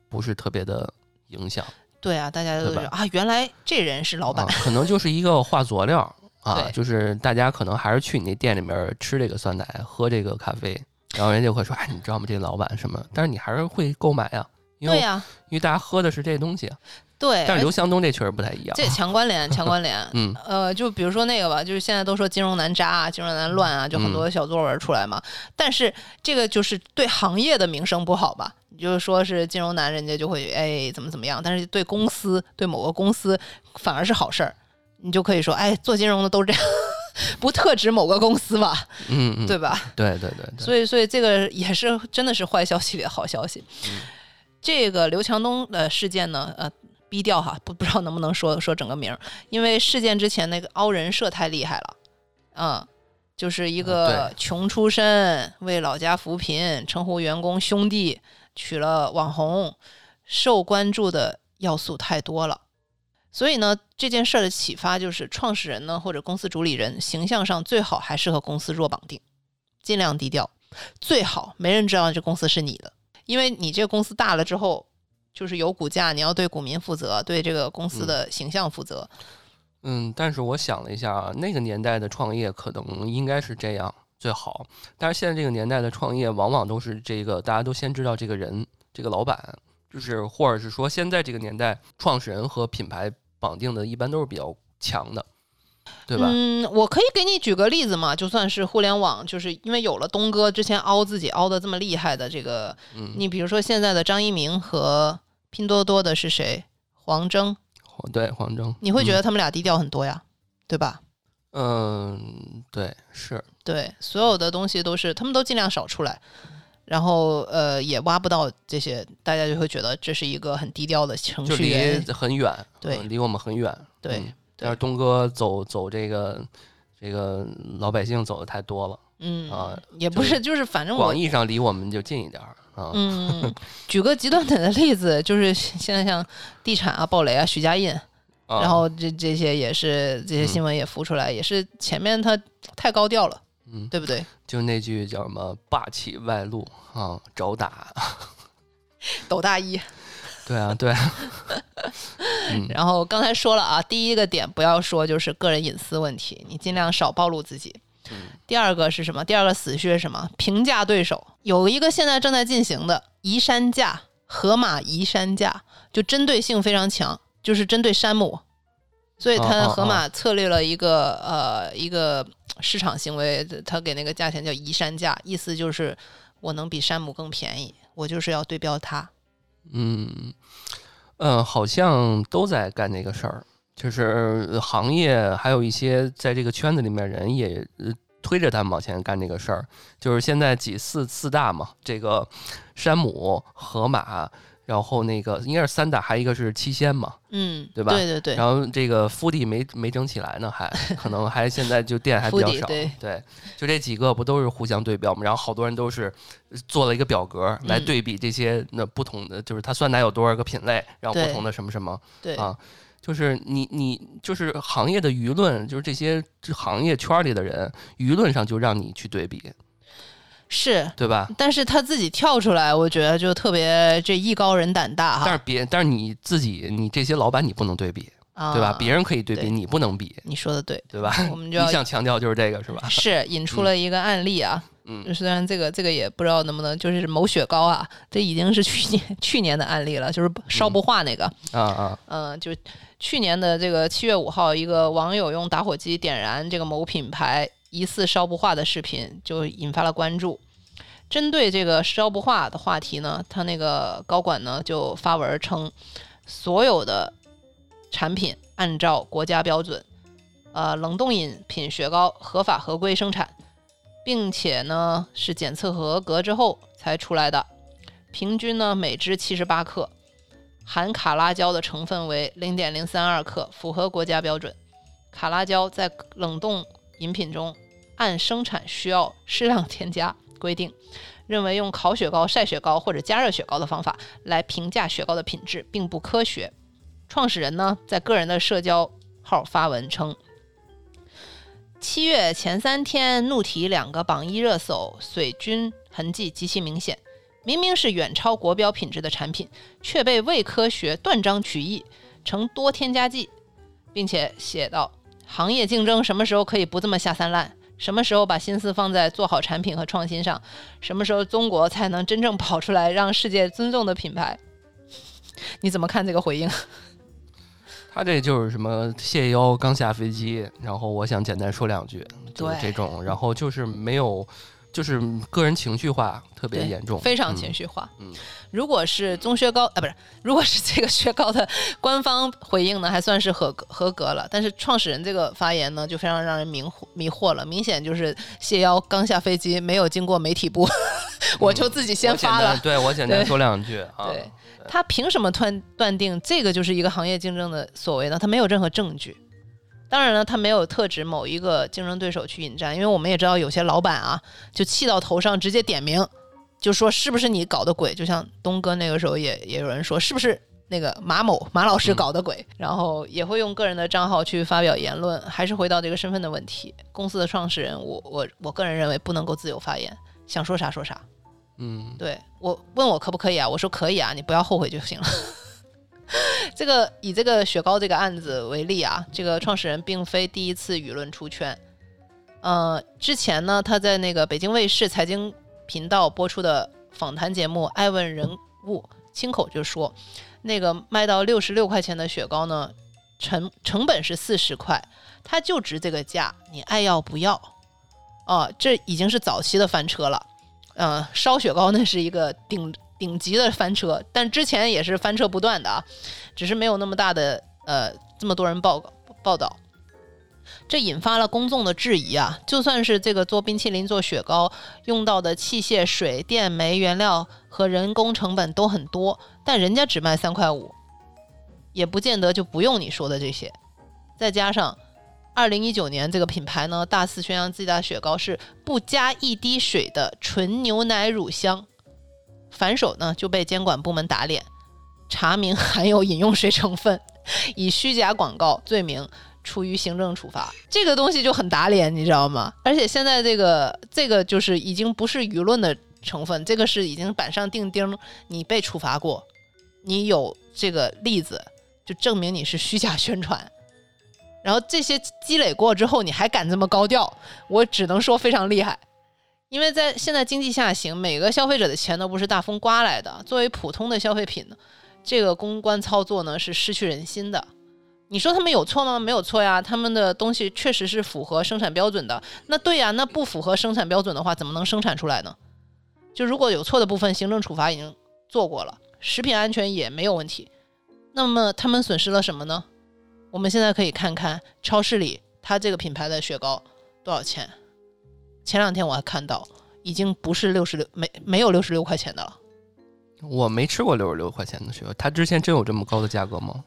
不是特别的影响。对啊，大家都觉得啊，原来这人是老板。啊，可能就是一个化佐料啊，就是大家可能还是去你那店里面吃这个酸奶，喝这个咖啡，然后人家就会说，哎，你知道吗？这老板什么？但是你还是会购买呀，因为、因为大家喝的是这东西啊。对，但是刘强东这确实不太一样。这强关联，强关联。嗯呃，就比如说那个吧，就是现在都说金融男渣啊，金融男乱啊，就很多小作文出来嘛。但是这个就是对行业的名声不好吧？你就是说是金融男，人家就会哎怎么怎么样，但是对公司对某个公司反而是好事儿，你就可以说哎做金融的都这样，不特指某个公司吧，嗯嗯，对吧？对对对对，所以，所以这个也是真的是坏消息里的好消息。嗯这个刘强东的事件呢，呃，逼调哈，不不知道能不能说说整个名儿，因为事件之前那个凹人设太厉害了，嗯，就是一个穷出身，为老家扶贫，称呼员工兄弟，娶了网红，受关注的要素太多了。所以呢，这件事儿的启发就是，创始人呢或者公司主理人形象上最好还是和公司弱绑定，尽量低调，最好没人知道这公司是你的，因为你这个公司大了之后，就是有股价，你要对股民负责，对这个公司的形象负责。嗯，但是我想了一下啊，那个年代的创业可能应该是这样最好，但是现在这个年代的创业往往都是这个大家都先知道这个人，这个老板，就是或者是说现在这个年代创始人和品牌绑定的一般都是比较强的，对吧？嗯，我可以给你举个例子嘛，就算是互联网，就是因为有了东哥之前凹自己凹的这么厉害的这个，嗯，你比如说现在的张一鸣和拼多多的是谁？黄峥，对黄峥，你会觉嗯得他们俩低调很多呀，对吧？嗯，对，是，对，所有的东西都是他们都尽量少出来，然后呃也挖不到这些，大家就会觉得这是一个很低调的程就离序员。很远，对嗯离我们很远，对嗯对但是东哥走走这个这个老百姓走的太多了，嗯啊也不是，就是反正我广义上离我们就近一点儿啊。嗯，举个极端点的例子，就是现在像地产啊、暴雷啊、许家印，啊然后这这些也是这些新闻也浮出来，也是前面他太高调了，嗯，对不对？就那句叫什么“霸气外露啊，找打抖大衣。”对啊，对啊，嗯然后刚才说了啊，第一个点不要说就是个人隐私问题，你尽量少暴露自己。嗯第二个是什么？第二个死穴是什么？评价对手有一个现在正在进行的移山架，河马移山架，就针对性非常强，就是针对山姆，所以哦它哦河马策略了一个、呃一个市场行为，他给那个价钱叫移山价，意思就是我能比山姆更便宜，我就是要对标它。嗯，呃，好像都在干这个事儿，就是行业还有一些在这个圈子里面人也推着他们往前干这个事儿。就是现在几四四大嘛，这个山姆、河马，然后那个应该是三大，还有一个是七仙嘛。嗯，对吧对对对然后这个福地没没整起来呢，还 可能还现在就店还比较少。对就这几个不都是互相对标嘛？然后好多人都是做了一个表格来嗯对比这些那不同的，就是它酸奶有多少个品类，然后不同的什么什么对啊。就是你你就是行业的舆论，就是这些这行业圈里的人，舆论上就让你去对比，是。对吧？但是他自己跳出来，我觉得就特别这艺高人胆大哈，但是别，但是你自己，你这些老板你不能对比，啊对吧？别人可以对比，对你不能比，你说的对，对吧？我们就要一向强调就是这个，是吧？是引出了一个案例啊，嗯虽然这个这个也不知道能不能，就是某雪糕啊，这已经是去年去年的案例了，就是烧不化那个，啊啊，嗯、就去年的这个七月五号，一个网友用打火机点燃这个某品牌疑似烧不化的视频，就引发了关注。针对这个烧不化的话题呢，他那个高管呢就发文称，所有的产品按照国家标准，呃，冷冻饮品雪糕合法合规生产，并且呢是检测合格之后才出来的，平均呢每支七十八克，含卡拉胶的成分为零点零三二克，符合国家标准。卡拉胶在冷冻饮品中按生产需要适量添加规定，认为用烤雪糕、晒雪糕或者加热雪糕的方法来评价雪糕的品质并不科学。创始人呢在个人的社交号发文称。七月前三天，怒提两个榜一热搜，水军痕迹极其明显。明明是远超国标品质的产品，却被伪科学断章取义，成多添加剂，并且写道：行业竞争什么时候可以不这么下三滥？什么时候把心思放在做好产品和创新上？什么时候中国才能真正跑出来让世界尊重的品牌？你怎么看这个回应？他这就是什么谢邀刚下飞机，然后我想简单说两句，就是这种，然后就是没有，就是个人情绪化特别严重，非常嗯情绪化。嗯如果是中薛高啊，不是，如果是这个薛高的官方回应呢，还算是合格合格了。但是创始人这个发言呢，就非常让人迷惑迷惑了，明显就是谢邀刚下飞机，没有经过媒体部，我就自己先发了。单对我简单说两句啊，对他凭什么断断定这个就是一个行业竞争的所谓呢？他没有任何证据。当然了，他没有特指某一个竞争对手去引战，因为我们也知道有些老板啊，就气到头上，直接点名，就说是不是你搞的鬼？就像东哥那个时候也也有人说是不是那个马某马老师嗯搞的鬼，然后也会用个人的账号去发表言论。还是回到这个身份的问题，公司的创始人，我我我个人认为不能够自由发言，想说啥说啥。嗯对我问我可不可以啊？我说可以啊，你不要后悔就行了。这个以这个雪糕这个案子为例啊，这个创始人并非第一次舆论出圈。呃，之前呢，他在那个北京卫视财经频道播出的访谈节目《爱问人物》，亲口就说，那个卖到六十六块钱的雪糕呢，成成本是四十块，它就值这个价，你爱要不要？哦，这已经是早期的翻车了。嗯，烧雪糕那是一个顶顶级的翻车，但之前也是翻车不断的啊，只是没有那么大的呃这么多人报报道，这引发了公众的质疑啊。就算是这个做冰淇淋、做雪糕用到的器械、水电煤原料和人工成本都很多，但人家只卖三块五，也不见得就不用你说的这些。再加上二零一九年这个品牌呢，大肆宣扬自己的雪糕是不加一滴水的纯牛奶乳香，反手呢就被监管部门打脸，查明含有饮用水成分，以虚假广告罪名处于行政处罚。这个东西就很打脸，你知道吗？而且现在这个这个就是已经不是舆论的成分，这个是已经板上钉钉，你被处罚过，你有这个例子，就证明你是虚假宣传。然后这些积累过之后，你还敢这么高调，我只能说非常厉害。因为在现在经济下行，每个消费者的钱都不是大风刮来的。作为普通的消费品，这个公关操作呢是失去人心的。你说他们有错吗？没有错呀，他们的东西确实是符合生产标准的。那对呀，那不符合生产标准的话，怎么能生产出来呢？就如果有错的部分，行政处罚已经做过了，食品安全也没有问题。那么他们损失了什么呢？我们现在可以看看超市里它这个品牌的雪糕多少钱。前两天我还看到，已经不是六十六，没没有六十六块钱的了。我没吃过六十六块钱的雪糕，它之前真有这么高的价格吗？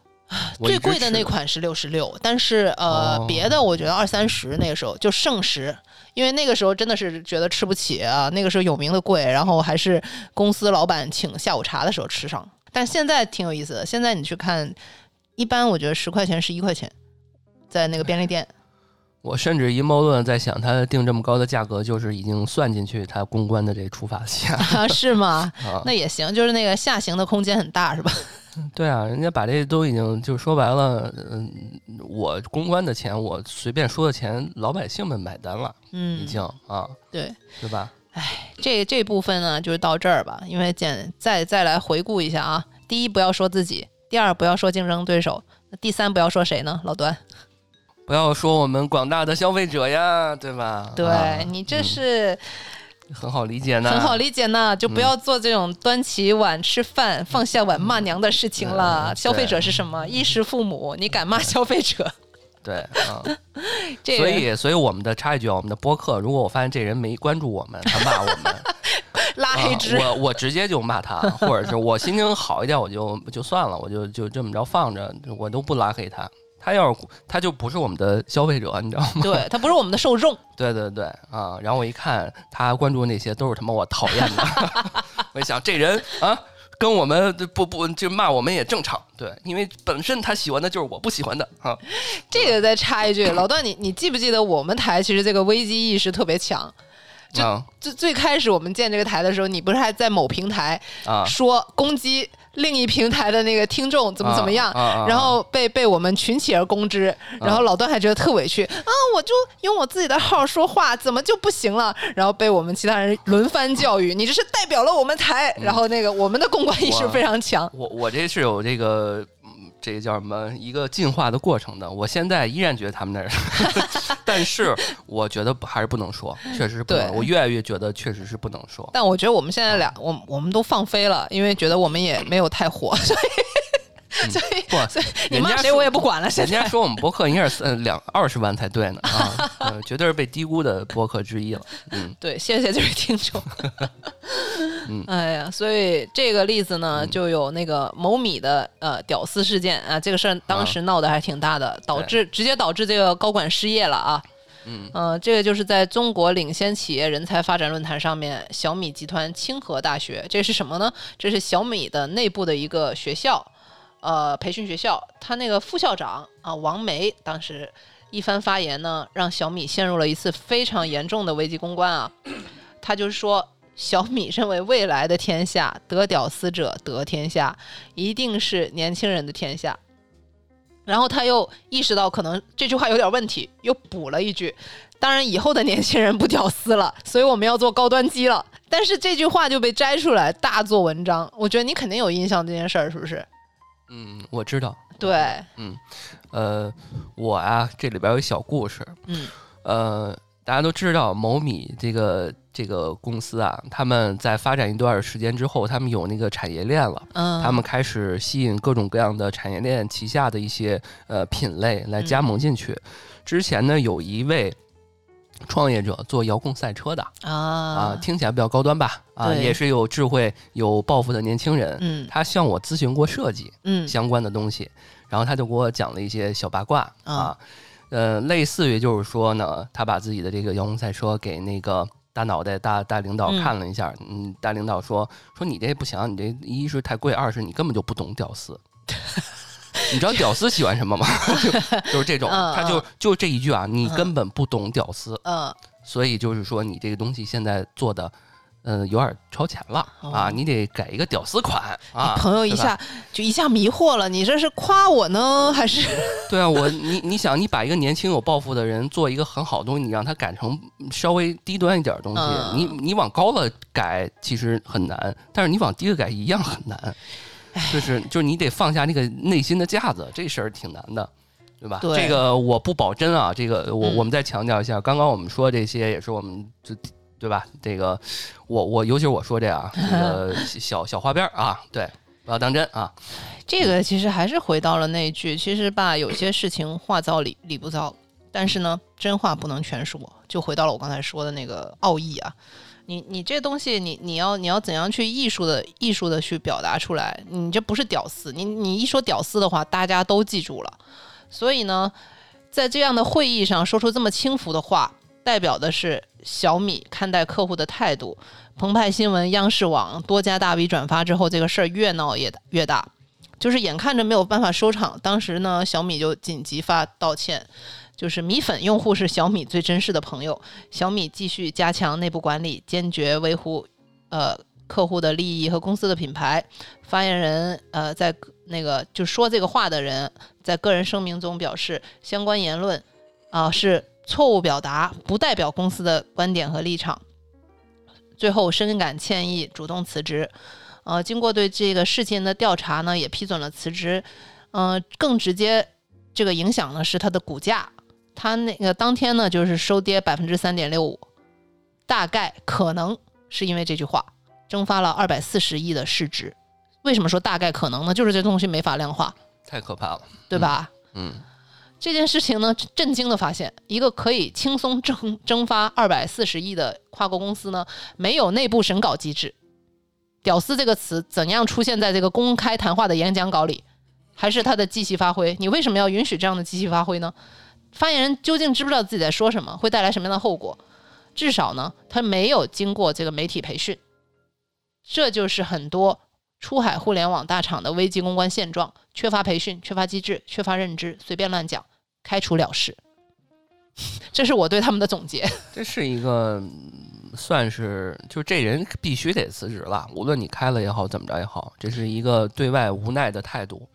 最贵的那款是六十六，但是呃，哦别的我觉得二三十那个时候就剩食，因为那个时候真的是觉得吃不起啊，那个时候有名的贵，然后还是公司老板请下午茶的时候吃上。但现在挺有意思的，现在你去看，一般我觉得十块钱、十一块钱，在那个便利店。我甚至阴谋论在想，他定这么高的价格，就是已经算进去他公关的这处罚项啊，是吗？啊。那也行，就是那个下行的空间很大，是吧？对啊，人家把这都已经就说白了，嗯，我公关的钱，我随便说的钱，老百姓们买单了，嗯，已经啊，对。对吧？这这部分呢，就是到这儿吧。因为简再再来回顾一下啊，第一不要说自己，第二不要说竞争对手，那第三不要说谁呢？老段，不要说我们广大的消费者呀，对吧？对、啊你这是很好理解呢，很好理解呢，就不要做这种端起碗吃饭、放下碗骂娘的事情了。嗯消费者是什么？衣食父母，你敢骂消费者？对啊。这 所以，所以我们的插一句啊，我们的播客，如果我发现这人没关注我们，他骂我们，拉黑之、啊、我我直接就骂他，或者是我心情好一点，我就就算了，我就就这么着放着，我都不拉黑他。他要是他就不是我们的消费者，你知道吗？对他不是我们的受众。对对对啊！然后我一看他关注那些都是他妈我讨厌的，我一想这人啊，跟我们不不就骂我们也正常，对，因为本身他喜欢的就是我不喜欢的啊。这个再插一句，老段，你你记不记得我们台其实这个危机意识特别强？就啊最最开始我们建这个台的时候，你不是还在某平台啊说攻击另一平台的那个听众怎么怎么样，啊啊啊然后被被我们群起而攻之，然后老段还觉得特委屈啊，我就用我自己的号说话，怎么就不行了？然后被我们其他人轮番教育，你这是代表了我们台，然后那个我们的公关意识非常强。我我这是有这个。嗯这个叫什么？一个进化的过程的。我现在依然觉得他们那儿，但是我觉得还是不能说，确实是不能。我越来越觉得确实是不能说。但我觉得我们现在俩，我我们都放飞了，因为觉得我们也没有太火，所以所以不，所以你骂谁我也不管了。人家说我们博客应该是呃两二十万才对呢啊，呃，绝对是被低估的博客之一了。嗯，对，谢谢这位听众。嗯哎呀，所以这个例子呢，就有那个某米的呃屌丝事件啊，这个事儿当时闹得还挺大的，导致直接导致这个高管失业了啊。嗯呃，这个就是在中国领先企业人才发展论坛上面，小米集团清河大学，这是什么呢？这是小米的内部的一个学校，呃，培训学校。他那个副校长啊，王梅当时一番发言呢，让小米陷入了一次非常严重的危机公关啊。他就说，小米认为未来的天下，得屌丝者得天下，一定是年轻人的天下。然后他又意识到可能这句话有点问题，又补了一句：“当然，以后的年轻人不屌丝了，所以我们要做高端机了。”但是这句话就被摘出来，大做文章。我觉得你肯定有印象这件事儿，是不是？嗯，我知道。对，嗯呃，我啊，这里边有一小故事。嗯呃，大家都知道某米这个这个公司啊，他们在发展一段时间之后，他们有那个产业链了。嗯，他们开始吸引各种各样的产业链旗下的一些呃品类来加盟进去。之前呢，有一位创业者做遥控赛车的啊啊，听起来比较高端吧？啊，也是有智慧、有抱负的年轻人。嗯他向我咨询过设计嗯相关的东西，然后他就给我讲了一些小八卦啊，呃，类似于就是说呢，他把自己的这个遥控赛车给那个。大脑袋大大领导嗯看了一下，嗯，大领导说说你这不行，你这一是太贵，二是你根本就不懂屌丝。你知道屌丝喜欢什么吗？就 就是这种，嗯他就嗯就这一句啊，你嗯根本不懂屌丝，嗯，所以就是说你这个东西现在做的。嗯，有点超前了啊！哦你得改一个屌丝款啊！朋友一下就一下迷惑了，你这是夸我呢，还是 对啊，我你你想，你把一个年轻有抱负的人做一个很好的东西，你让他改成稍微低端一点的东西，嗯你你往高了改其实很难，但是你往低了改一样很难，就是就是你得放下那个内心的架子，这事儿挺难的。对吧？对这个我不保真啊，这个我嗯我们再强调一下，刚刚我们说这些也是我们这对吧？这个我我尤其是我说这啊，这个 小小花边儿啊，对，不要当真啊。这个其实还是回到了那一句，其实吧，有些事情话糙理理不糙，但是呢，真话不能全说，就回到了我刚才说的那个奥义啊。你你这东西，你你要你要怎样去艺术的艺术的去表达出来？你这不是屌丝，你你一说屌丝的话，大家都记住了。所以呢，在这样的会议上说出这么轻浮的话，代表的是小米看待客户的态度。澎湃新闻、央视网多家大 V 转发之后，这个事儿越闹越越大。就是眼看着没有办法收场，当时呢，小米就紧急发道歉，就是米粉用户是小米最珍视的朋友，小米继续加强内部管理，坚决维护呃客户的利益和公司的品牌。发言人呃在那个就说这个话的人在个人声明中表示，相关言论啊、是错误表达，不代表公司的观点和立场。最后深感歉意，主动辞职。呃，经过对这个事情的调查呢，也批准了辞职。呃，更直接这个影响呢是它的股价，它那个当天呢就是收跌百分之三点六五，大概可能是因为这句话蒸发了二百四十亿的市值。为什么说大概可能呢？就是这东西没法量化，太可怕了，对吧？嗯，这件事情呢，震惊的发现，一个可以轻松蒸蒸发二百四十亿的跨国公司呢，没有内部审稿机制。屌丝这个词怎样出现在这个公开谈话的演讲稿里，还是他的即兴发挥？你为什么要允许这样的即兴发挥呢？发言人究竟知不知道自己在说什么，会带来什么样的后果？至少呢，他没有经过这个媒体培训，这就是很多出海互联网大厂的危机公关现状：缺乏培训、缺乏机制、缺乏认知，随便乱讲，开除了事。这是我对他们的总结。这是一个算是就这人必须得辞职了，无论你开了也好，怎么着也好，这是一个对外无奈的态度。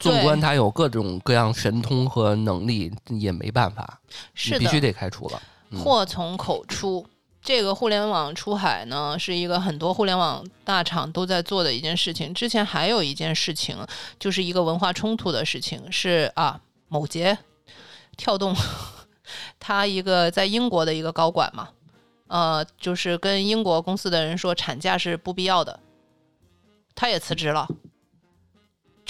纵观他有各种各样神通和能力，也没办法，是的，你必须得开除了。嗯祸从口出。这个互联网出海呢，是一个很多互联网大厂都在做的一件事情。之前还有一件事情，就是一个文化冲突的事情，是啊，某节跳动，他一个在英国的一个高管嘛，呃，就是跟英国公司的人说产假是不必要的，他也辞职了。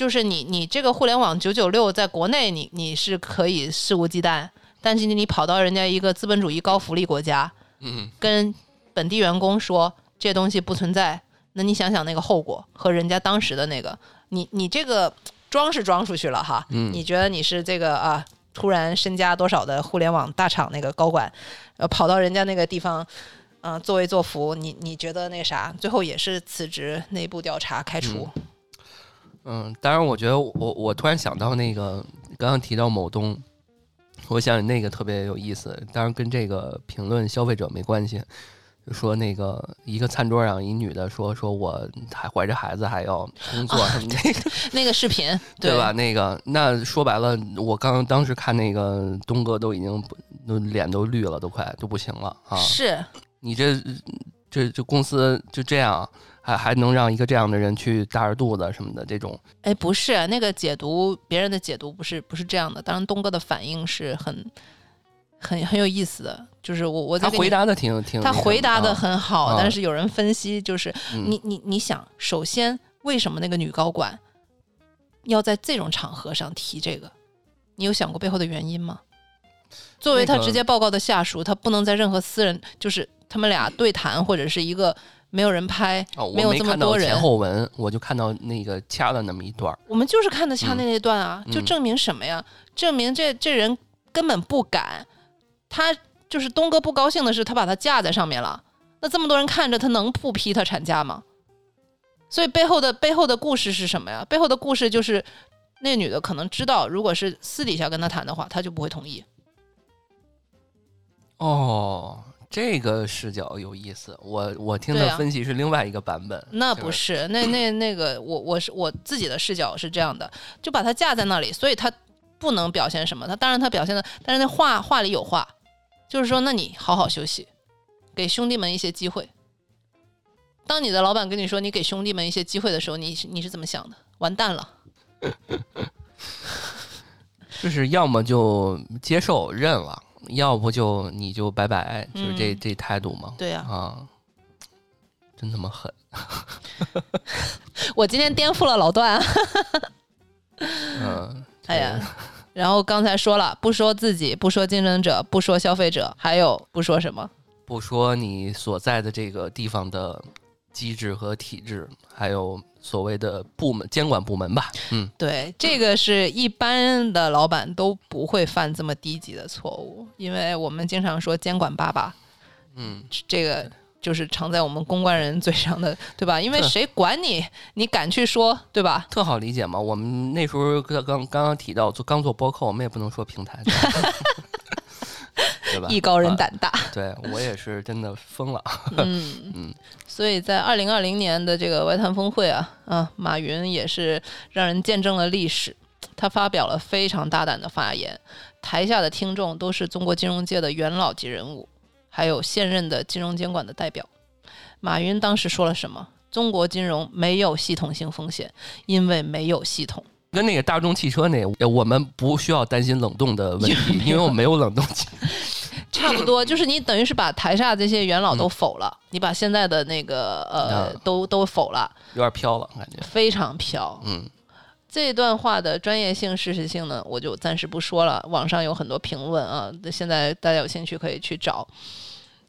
就是你你这个互联网九九六在国内你你是可以肆无忌惮，但是你跑到人家一个资本主义高福利国家，嗯，跟本地员工说这东西不存在，那你想想那个后果和人家当时的那个，你你这个装是装出去了哈，嗯你觉得你是这个啊，突然身家多少的互联网大厂那个高管，呃，跑到人家那个地方。嗯、作威作福，你你觉得那啥，最后也是辞职，内部调查开除。嗯，当然，我觉得我我突然想到那个刚刚提到某东，我想那个特别有意思，当然跟这个评论消费者没关系。就说那个一个餐桌上一女的说说我还怀着孩子还要工作什么那个、那个视频，对吧？那个那说白了，我刚当时看那个东哥都已经都脸都绿了，都快都不行了啊！是，你这这这公司就这样，还还能让一个这样的人去大着肚子什么的这种，哎，不是那个解读，别人的解读不是不是这样的。当然，东哥的反应是很很很有意思的，就是我我在他回答的挺挺，他回答的很好，啊但是有人分析，就是嗯你你你想，首先为什么那个女高管要在这种场合上提这个？你有想过背后的原因吗？作为他直接报告的下属，他不能在任何私人，就是他们俩对谈或者是一个没有人拍，哦，没有这么多人前后文，我就看到那个掐了那么一段。我们就是看的掐那那段啊，嗯就证明什么呀？证明这这人根本不敢，他就是东哥不高兴的是，他把他架在上面了。那这么多人看着，他能不批他产假吗？所以背后的背后的故事是什么呀？背后的故事就是那女的可能知道，如果是私底下跟他谈的话，他就不会同意。哦，这个视角有意思。我我听的分析是另外一个版本。那不是，那那那个，我我是我自己的视角是这样的，就把他架在那里，所以他不能表现什么。他当然他表现的，但是那话话里有话，就是说，那你好好休息，给兄弟们一些机会。当你的老板跟你说你给兄弟们一些机会的时候，你你是怎么想的？完蛋了，就是要么就接受认了，要不就你就拜拜，就是这、嗯这态度嘛。对呀、啊，真他妈狠！我今天颠覆了老段啊。嗯，哎呀，然后刚才说了，不说自己，不说竞争者，不说消费者，还有不说什么？不说你所在的这个地方的机制和体制，还有所谓的部门监管部门吧。嗯，对，这个是一般的老板都不会犯这么低级的错误，因为我们经常说监管爸爸，嗯，这个就是常在我们公关人嘴上的，对吧？因为谁管你，你敢去说，对吧？特好理解嘛。我们那时候刚刚刚刚提到做刚做播客，我们也不能说平台，对吧？艺高人啊胆大，对我也是真的疯了。嗯嗯所以在二零二零年的这个外滩峰会啊，啊，马云也是让人见证了历史。他发表了非常大胆的发言，台下的听众都是中国金融界的元老级人物，还有现任的金融监管的代表。马云当时说了什么？中国金融没有系统性风险，因为没有系统。跟那个大众汽车那，呃我们不需要担心冷冻的问题，因为我们没有冷冻器。差不多，就是你等于是把台下这些元老都否了，你把现在的那个呃嗯都都否了，有点飘了，感觉。非常飘。嗯，这段话的专业性、事实性呢，我就暂时不说了。网上有很多评论啊，现在大家有兴趣可以去找。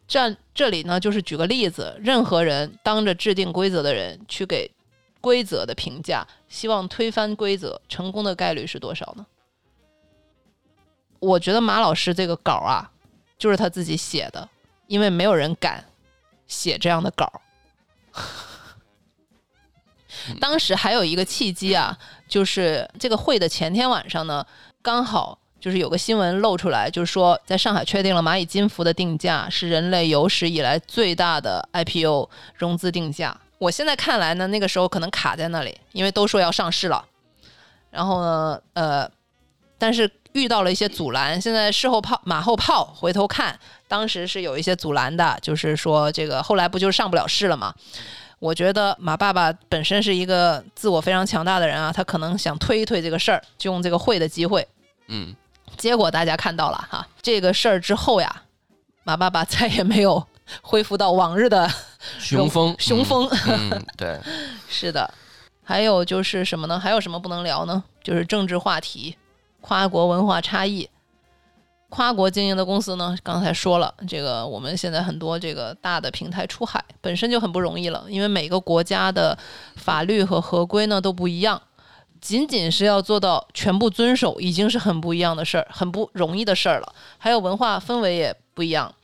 这这里呢，就是举个例子，任何人当着制定规则的人去给规则的评价，希望推翻规则，成功的概率是多少呢？我觉得马老师这个稿啊，就是他自己写的，因为没有人敢写这样的稿。当时还有一个契机啊，就是这个会的前天晚上呢，刚好就是有个新闻露出来，就是说在上海确定了蚂蚁金服的定价是人类有史以来最大的 IPO 融资定价。我现在看来呢，那个时候可能卡在那里，因为都说要上市了，然后呢，呃，但是遇到了一些阻拦。现在事后炮马后炮，回头看，当时是有一些阻拦的，就是说这个后来不就上不了市了吗？我觉得马爸爸本身是一个自我非常强大的人啊，他可能想推一推这个事儿，就用这个会的机会。嗯，结果大家看到了哈，这个事儿之后呀，马爸爸再也没有恢复到往日的雄风，雄风。嗯。嗯，对，是的，还有就是什么呢？还有什么不能聊呢？就是政治话题、跨国文化差异。跨国经营的公司呢，刚才说了，这个我们现在很多这个大的平台出海本身就很不容易了，因为每个国家的法律和合规呢都不一样，仅仅是要做到全部遵守，已经是很不一样的事儿，很不容易的事儿了。还有文化氛围也不一样，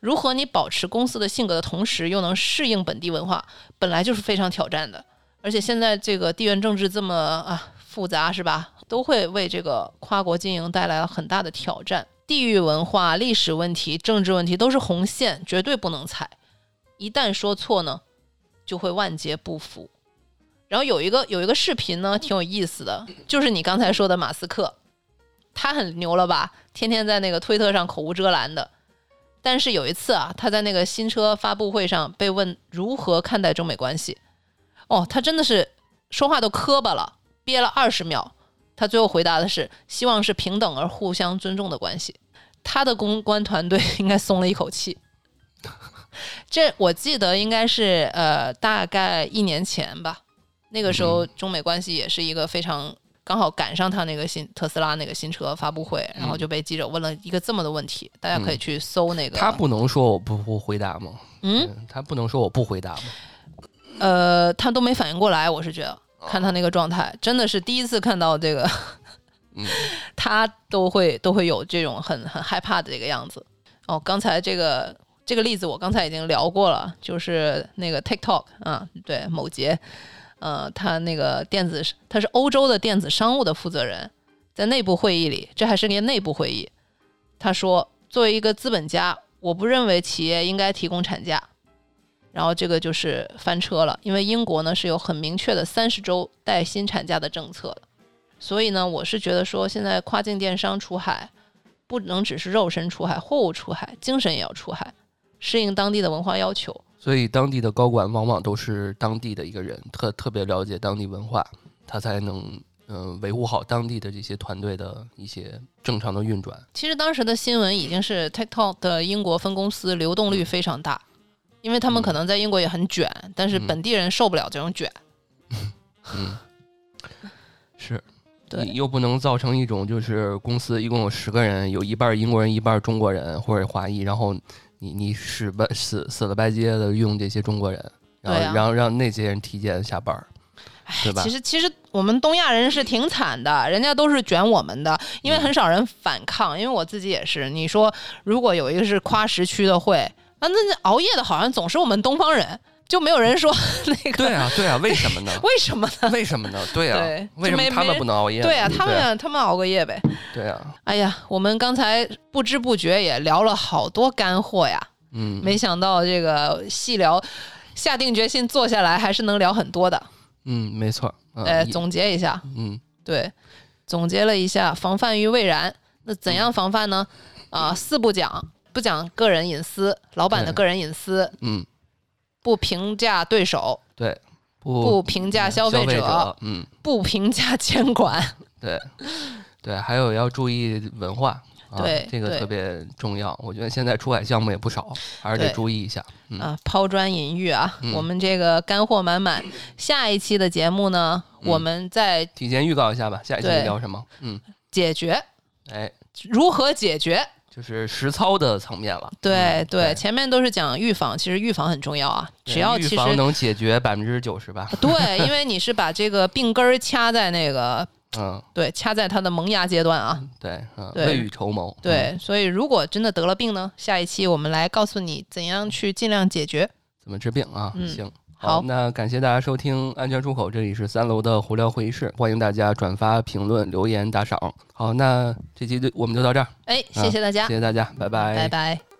如何你保持公司的性格的同时，又能适应本地文化，本来就是非常挑战的。而且现在这个地缘政治这么啊复杂，是吧？都会为这个跨国经营带来了很大的挑战。地域文化、历史问题、政治问题都是红线，绝对不能踩。一旦说错呢，就会万劫不复。然后有一个有一个视频呢，挺有意思的，就是你刚才说的马斯克，他很牛了吧？天天在那个推特上口无遮拦的。但是有一次啊，他在那个新车发布会上被问如何看待中美关系，哦，他真的是说话都磕巴了，憋了二十秒。他最后回答的是希望是平等而互相尊重的关系。他的公关团队 应该松了一口气。这我记得应该是呃大概一年前吧，那个时候中美关系也是一个非常刚好赶上他那个新特斯拉那个新车发布会，然后就被记者问了一个这么的问题，大家可以去搜那个。他不能说我不不回答吗？嗯，他不能说我不回答吗？呃，他都没反应过来，我是觉得看他那个状态，真的是第一次看到这个，嗯他都会都会有这种很很害怕的这个样子。哦，刚才这个这个例子我刚才已经聊过了，就是那个 TikTok 啊，对，某杰呃，他那个电子他是欧洲的电子商务的负责人，在内部会议里，这还是个内部会议，他说，作为一个资本家，我不认为企业应该提供产假。然后这个就是翻车了，因为英国呢是有很明确的三十周带薪产假的政策的，所以呢，我是觉得说现在跨境电商出海，不能只是肉身出海，货物出海，精神也要出海，适应当地的文化要求。所以当地的高管往往都是当地的一个人，特特别了解当地文化，他才能嗯、呃维护好当地的这些团队的一些正常的运转。其实当时的新闻已经是 TikTok 的英国分公司流动率非常大，因为他们可能在英国也很卷，但是嗯本地人受不了这种卷。嗯，是。对你又不能造成一种就是公司一共有十个人，有一半英国人，一半中国人或者华裔，然后你你死吧死死了白接的用这些中国人，然后、然后让那些人提前下班儿，对吧其实其实我们东亚人是挺惨的，人家都是卷我们的，因为很少人反抗。因为我自己也是，你说如果有一个是跨时区的会，啊，那那熬夜的好像总是我们东方人，就没有人说 那个对啊对啊，为什么呢？为什么呢？为什么呢？对啊，对为什么他们不能熬夜？对啊，他们他们熬个夜呗。对啊，哎呀，我们刚才不知不觉也聊了好多干货呀，嗯，没想到这个细聊，下定决心坐下来还是能聊很多的。嗯，没错，嗯呃，一总结一下，嗯对，总结了一下，防范于未然。那怎样防范呢？啊、四不讲：不讲个人隐私，老板的个人隐私；嗯，不评价对手，对，不不评价消消费者者，嗯，不评价监管。对，对，还有要注意文化。啊、对对这个特别重要。我觉得现在出海项目也不少，还是得注意一下。嗯，啊，抛砖引玉啊，嗯我们这个干货满满。下一期的节目呢，嗯我们再提前预告一下吧，下一期聊什么？嗯，解决哎，如何解决。就是实操的层面了。对嗯对，前面都是讲预防，其实预防很重要啊。只要预防能解决百分之九十吧。对，因为你是把这个病根儿掐在那个 嗯，对掐在它的萌芽阶段啊。对，嗯，对未雨绸缪。嗯，对，所以如果真的得了病呢，下一期我们来告诉你怎样去尽量解决。怎么治病啊？嗯行。好那感谢大家收听安全出口，这里是三楼的胡聊会议室，欢迎大家转发、评论、留言、打赏。好，那这期就我们就到这儿，哎，谢谢大家谢，谢大家，拜拜，拜拜。